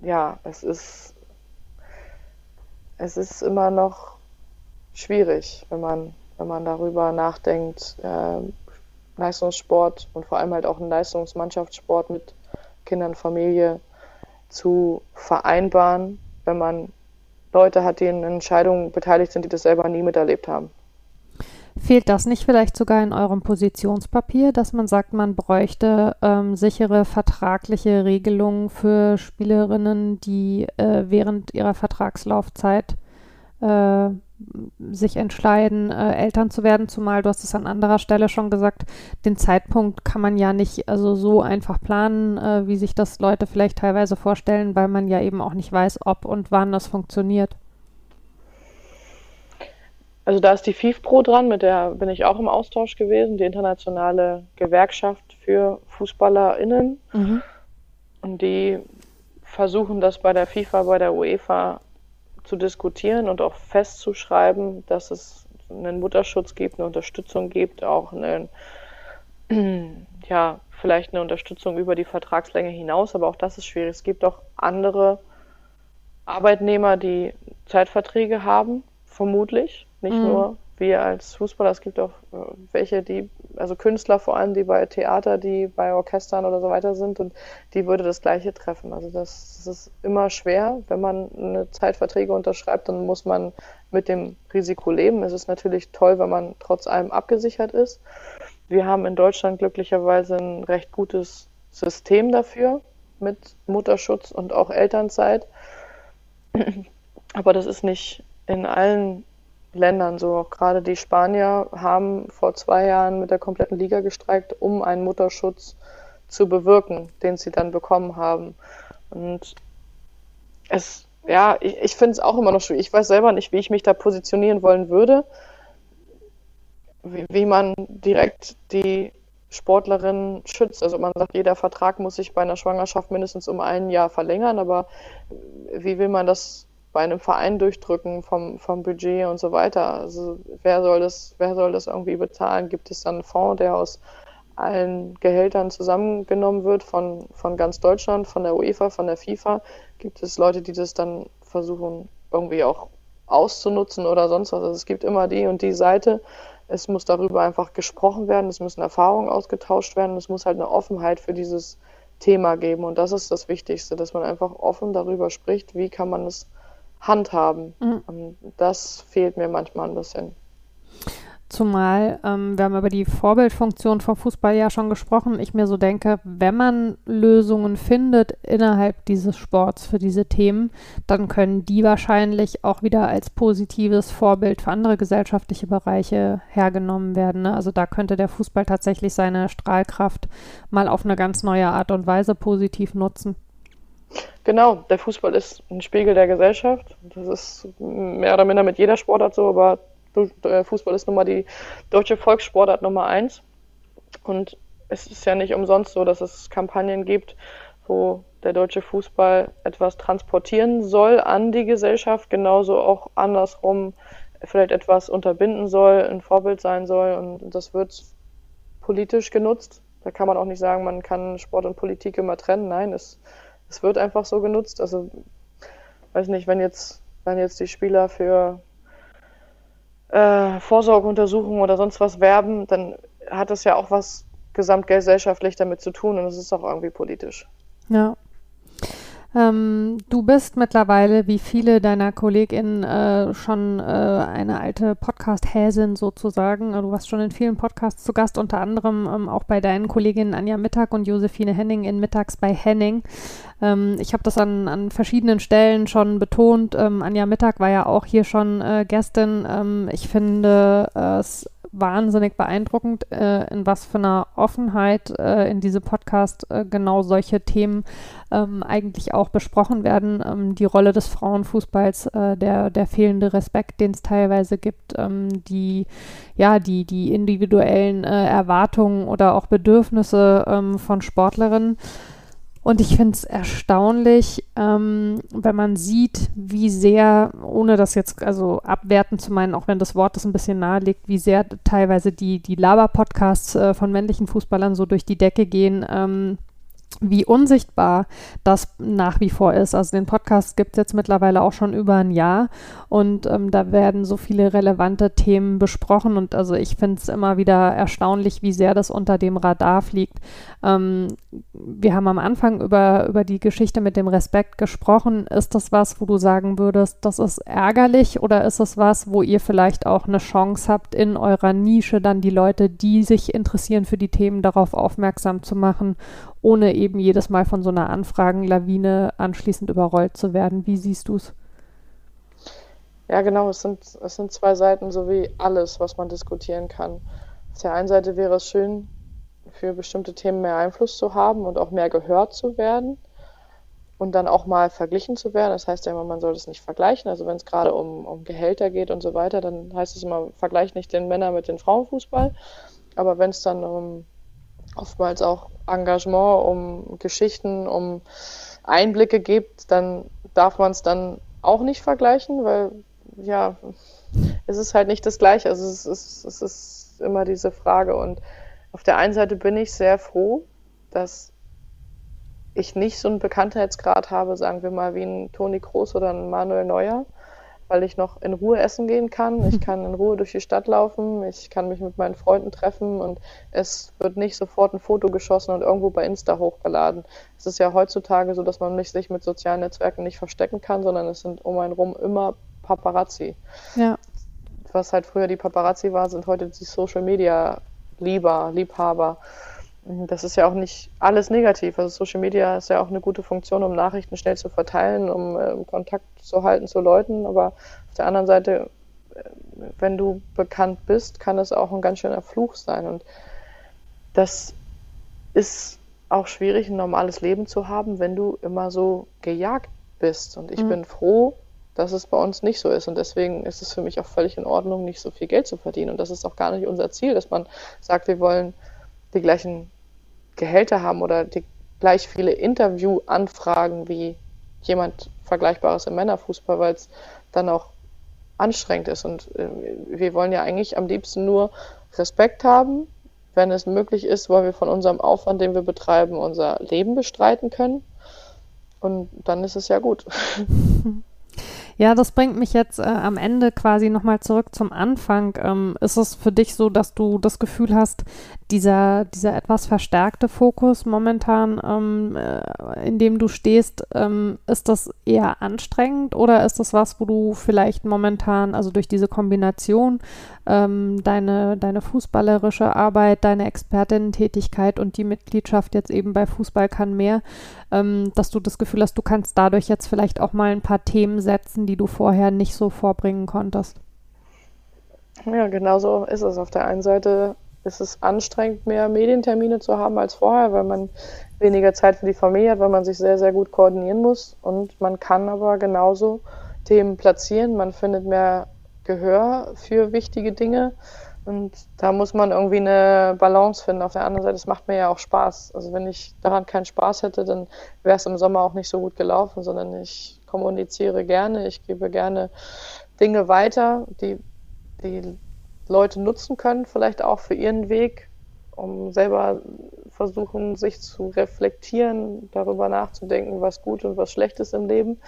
ja, es ist, es ist immer noch schwierig, wenn man, wenn man darüber nachdenkt, äh, Leistungssport und vor allem halt auch einen Leistungsmannschaftssport mit Kindern, Familie zu vereinbaren, wenn man Leute hat, die in Entscheidungen beteiligt sind, die das selber nie miterlebt haben. Fehlt das nicht vielleicht sogar in eurem Positionspapier, dass man sagt, man bräuchte ähm, sichere vertragliche Regelungen für Spielerinnen, die äh, während ihrer Vertragslaufzeit äh, sich entscheiden, äh, Eltern zu werden, zumal du hast es an anderer Stelle schon gesagt, den Zeitpunkt kann man ja nicht also so einfach planen, äh, wie sich das Leute vielleicht teilweise vorstellen, weil man ja eben auch nicht weiß, ob und wann das funktioniert. Also da ist die FIFPro dran, mit der bin ich auch im Austausch gewesen, die internationale Gewerkschaft für FußballerInnen. Mhm. Und die versuchen das bei der FIFA, bei der UEFA zu diskutieren und auch festzuschreiben, dass es einen Mutterschutz gibt, eine Unterstützung gibt, auch einen, ja, vielleicht eine Unterstützung über die Vertragslänge hinaus, aber auch das ist schwierig. Es gibt auch andere Arbeitnehmer, die Zeitverträge haben, vermutlich, nicht mhm. nur wir als Fußballer, es gibt auch äh, welche, die, also Künstler vor allem, die bei Theater, die bei Orchestern oder so weiter sind und die würde das Gleiche treffen. Also das, das ist immer schwer, wenn man eine Zeitverträge unterschreibt, dann muss man mit dem Risiko leben. Es ist natürlich toll, wenn man trotz allem abgesichert ist. Wir haben in Deutschland glücklicherweise ein recht gutes System dafür mit Mutterschutz und auch Elternzeit. Aber das ist nicht in allen Ländern so. Auch gerade die Spanier haben vor zwei Jahren mit der kompletten Liga gestreikt, um einen Mutterschutz zu bewirken, den sie dann bekommen haben. Und es, ja, ich, ich finde es auch immer noch schwierig. Ich weiß selber nicht, wie ich mich da positionieren wollen würde, wie, wie man direkt die Sportlerin schützt. Also man sagt, jeder Vertrag muss sich bei einer Schwangerschaft mindestens um ein Jahr verlängern, aber wie will man das bei einem Verein durchdrücken vom, vom Budget und so weiter. Also wer soll das, wer soll das irgendwie bezahlen? Gibt es dann einen Fonds, der aus allen Gehältern zusammengenommen wird von, von ganz Deutschland, von der UEFA, von der FIFA? Gibt es Leute, die das dann versuchen, irgendwie auch auszunutzen oder sonst was? Also es gibt immer die und die Seite. Es muss darüber einfach gesprochen werden, es müssen Erfahrungen ausgetauscht werden, es muss halt eine Offenheit für dieses Thema geben. Und das ist das Wichtigste, dass man einfach offen darüber spricht, wie kann man es handhaben. Mhm. Und das fehlt mir manchmal ein bisschen. Zumal, ähm, wir haben über die Vorbildfunktion vom Fußball ja schon gesprochen. Ich mir so denke, wenn man Lösungen findet innerhalb dieses Sports für diese Themen, dann können die wahrscheinlich auch wieder als positives Vorbild für andere gesellschaftliche Bereiche hergenommen werden. Ne? Also da könnte der Fußball tatsächlich seine Strahlkraft mal auf eine ganz neue Art und Weise positiv nutzen. Genau, der Fußball ist ein Spiegel der Gesellschaft. Das ist mehr oder minder mit jeder Sportart so, aber Fußball ist nun mal die deutsche Volkssportart Nummer eins. Und es ist ja nicht umsonst so, dass es Kampagnen gibt, wo der deutsche Fußball etwas transportieren soll an die Gesellschaft, genauso auch andersrum vielleicht etwas unterbinden soll, ein Vorbild sein soll. Und das wird politisch genutzt. Da kann man auch nicht sagen, man kann Sport und Politik immer trennen. Nein, es es wird einfach so genutzt. Also, weiß nicht, wenn jetzt, wenn jetzt die Spieler für äh, Vorsorgeuntersuchungen oder sonst was werben, dann hat das ja auch was gesamtgesellschaftlich damit zu tun und es ist auch irgendwie politisch. Ja. Ähm, du bist mittlerweile, wie viele deiner KollegInnen, äh, schon äh, eine alte Podcast-Häsin sozusagen. Du warst schon in vielen Podcasts zu Gast, unter anderem ähm, auch bei deinen Kolleginnen Anja Mittag und Josephine Henning in Mittags bei Henning. Ähm, ich habe das an, an verschiedenen Stellen schon betont. Ähm, Anja Mittag war ja auch hier schon äh, Gästin. Ähm, ich finde es wahnsinnig beeindruckend, äh, in was für einer Offenheit äh, in diesem Podcast äh, genau solche Themen ähm, eigentlich auch besprochen werden. Ähm, die Rolle des Frauenfußballs, äh, der, der fehlende Respekt, den es teilweise gibt, ähm, die, ja, die, die individuellen äh, Erwartungen oder auch Bedürfnisse ähm, von Sportlerinnen. Und ich finde es erstaunlich, ähm, wenn man sieht, wie sehr, ohne das jetzt also abwerten zu meinen, auch wenn das Wort das ein bisschen nahe liegt, wie sehr teilweise die, die Laber-Podcasts äh, von männlichen Fußballern so durch die Decke gehen. Ähm, wie unsichtbar das nach wie vor ist. Also den Podcast gibt es jetzt mittlerweile auch schon über ein Jahr und ähm, da werden so viele relevante Themen besprochen und also ich finde es immer wieder erstaunlich, wie sehr das unter dem Radar fliegt. Ähm, wir haben am Anfang über, über die Geschichte mit dem Respekt gesprochen. Ist das was, wo du sagen würdest, das ist ärgerlich oder ist es was, wo ihr vielleicht auch eine Chance habt, in eurer Nische dann die Leute, die sich interessieren für die Themen, darauf aufmerksam zu machen ohne eben jedes Mal von so einer Anfragenlawine anschließend überrollt zu werden. Wie siehst du es? Ja, genau, es sind, es sind zwei Seiten, so wie alles, was man diskutieren kann. Auf der einen Seite wäre es schön, für bestimmte Themen mehr Einfluss zu haben und auch mehr gehört zu werden. und dann auch mal verglichen zu werden. Das heißt ja immer, man soll das nicht vergleichen. Also wenn es gerade um, um Gehälter geht und so weiter, dann heißt es immer, vergleich nicht den Männer mit dem Frauenfußball. Aber wenn es dann um oftmals auch Engagement, um Geschichten, um Einblicke gibt, dann darf man es dann auch nicht vergleichen, weil ja, es ist halt nicht das Gleiche. Also es ist, es ist immer diese Frage. Und auf der einen Seite bin ich sehr froh, dass ich nicht so einen Bekanntheitsgrad habe, sagen wir mal, wie ein Toni Kroos oder ein Manuel Neuer, weil ich noch in Ruhe essen gehen kann. Ich kann in Ruhe durch die Stadt laufen, ich kann mich mit meinen Freunden treffen und es wird nicht sofort ein Foto geschossen und irgendwo bei Insta hochgeladen. Es ist ja heutzutage so, dass man sich mit sozialen Netzwerken nicht verstecken kann, sondern es sind um einen rum immer Paparazzi. Ja. Was halt früher die Paparazzi war, sind heute die Social Media Lieber, Liebhaber. Das ist ja auch nicht alles negativ. Also Social Media ist ja auch eine gute Funktion, um Nachrichten schnell zu verteilen, um äh, Kontakt zu halten zu Leuten. Aber auf der anderen Seite, äh, wenn du bekannt bist, kann es auch ein ganz schöner Fluch sein. Und das ist auch schwierig, ein normales Leben zu haben, wenn du immer so gejagt bist. Und ich mhm. bin froh, dass es bei uns nicht so ist. Und deswegen ist es für mich auch völlig in Ordnung, nicht so viel Geld zu verdienen. Und das ist auch gar nicht unser Ziel, dass man sagt, wir wollen die gleichen Gehälter haben oder die gleich viele Interviewanfragen wie jemand Vergleichbares im Männerfußball, weil es dann auch anstrengend ist. Und äh, wir wollen ja eigentlich am liebsten nur Respekt haben. Wenn es möglich ist, wollen wir von unserem Aufwand, den wir betreiben, unser Leben bestreiten können. Und dann ist es ja gut. Ja, das bringt mich jetzt äh, am Ende quasi nochmal zurück zum Anfang. Ähm, ist es für dich so, dass du das Gefühl hast, dieser, dieser etwas verstärkte Fokus momentan, ähm, äh, in dem du stehst, ähm, ist das eher anstrengend oder ist das was, wo du vielleicht momentan, also durch diese Kombination, ähm, deine, deine fußballerische Arbeit, deine Expertinnen-Tätigkeit und die Mitgliedschaft jetzt eben bei Fußball kann mehr, ähm, dass du das Gefühl hast, du kannst dadurch jetzt vielleicht auch mal ein paar Themen setzen, die du vorher nicht so vorbringen konntest? Ja, genau so ist es. Auf der einen Seite ist es anstrengend, mehr Medientermine zu haben als vorher, weil man weniger Zeit für die Familie hat, weil man sich sehr, sehr gut koordinieren muss. Und man kann aber genauso Themen platzieren. Man findet mehr Gehör für wichtige Dinge. Und da muss man irgendwie eine Balance finden. Auf der anderen Seite, es macht mir ja auch Spaß. Also wenn ich daran keinen Spaß hätte, dann wäre es im Sommer auch nicht so gut gelaufen, sondern ich kommuniziere gerne, ich gebe gerne Dinge weiter, die die Leute nutzen können, vielleicht auch für ihren Weg, um selber versuchen, sich zu reflektieren, darüber nachzudenken, was gut und was schlecht ist im Leben.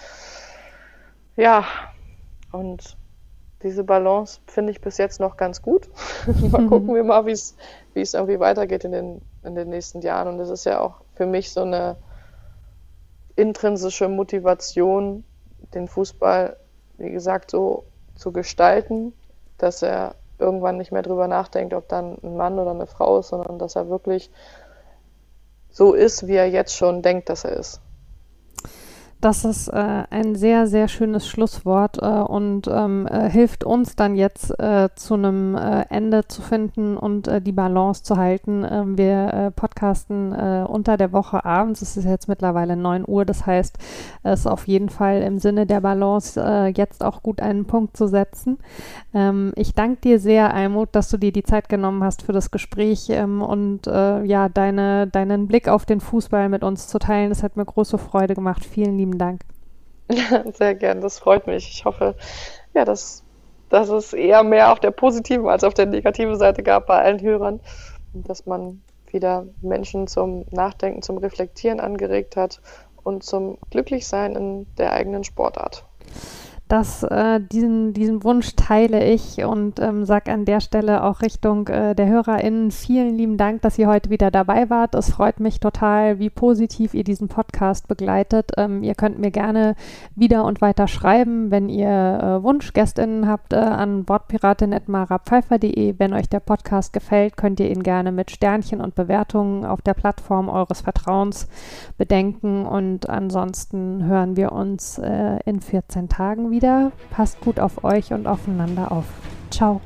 Ja, und diese Balance finde ich bis jetzt noch ganz gut. mal gucken wir mal, wie es irgendwie weitergeht in den, in den nächsten Jahren. Und es ist ja auch für mich so eine intrinsische Motivation, den Fußball, wie gesagt, so zu gestalten, dass er irgendwann nicht mehr drüber nachdenkt, ob dann ein Mann oder eine Frau ist, sondern dass er wirklich so ist, wie er jetzt schon denkt, dass er ist. Das ist äh, ein sehr, sehr schönes Schlusswort äh, und ähm, äh, hilft uns dann jetzt äh, zu einem äh, Ende zu finden und äh, die Balance zu halten. Ähm, wir podcasten unter der Woche abends. Es ist jetzt mittlerweile 9 Uhr. Das heißt, es ist auf jeden Fall im Sinne der Balance jetzt auch gut einen Punkt zu setzen. Ähm, ich danke dir sehr, Almut, dass du dir die Zeit genommen hast für das Gespräch ähm, und ja, deine, deinen Blick auf den Fußball mit uns zu teilen. Das hat mir große Freude gemacht. Vielen lieben lieben Dank. Sehr gern, das freut mich. Ich hoffe, ja, dass, dass es eher mehr auf der positiven als auf der negativen Seite gab bei allen Hörern dass man wieder Menschen zum Nachdenken, zum Reflektieren angeregt hat und zum Glücklichsein in der eigenen Sportart dass äh, diesen, diesen Wunsch teile ich und ähm, sage an der Stelle auch Richtung äh, der HörerInnen vielen lieben Dank, dass ihr heute wieder dabei wart. Es freut mich total, wie positiv ihr diesen Podcast begleitet. Ähm, ihr könnt mir gerne wieder und weiter schreiben, wenn ihr äh, WunschgästInnen habt äh, an wortpiratin.marapfeifer.de. Wenn euch der Podcast gefällt, könnt ihr ihn gerne mit Sternchen und Bewertungen auf der Plattform eures Vertrauens bedenken und ansonsten hören wir uns äh, in 14 Tagen wieder wieder. Passt gut auf euch und aufeinander auf. Ciao.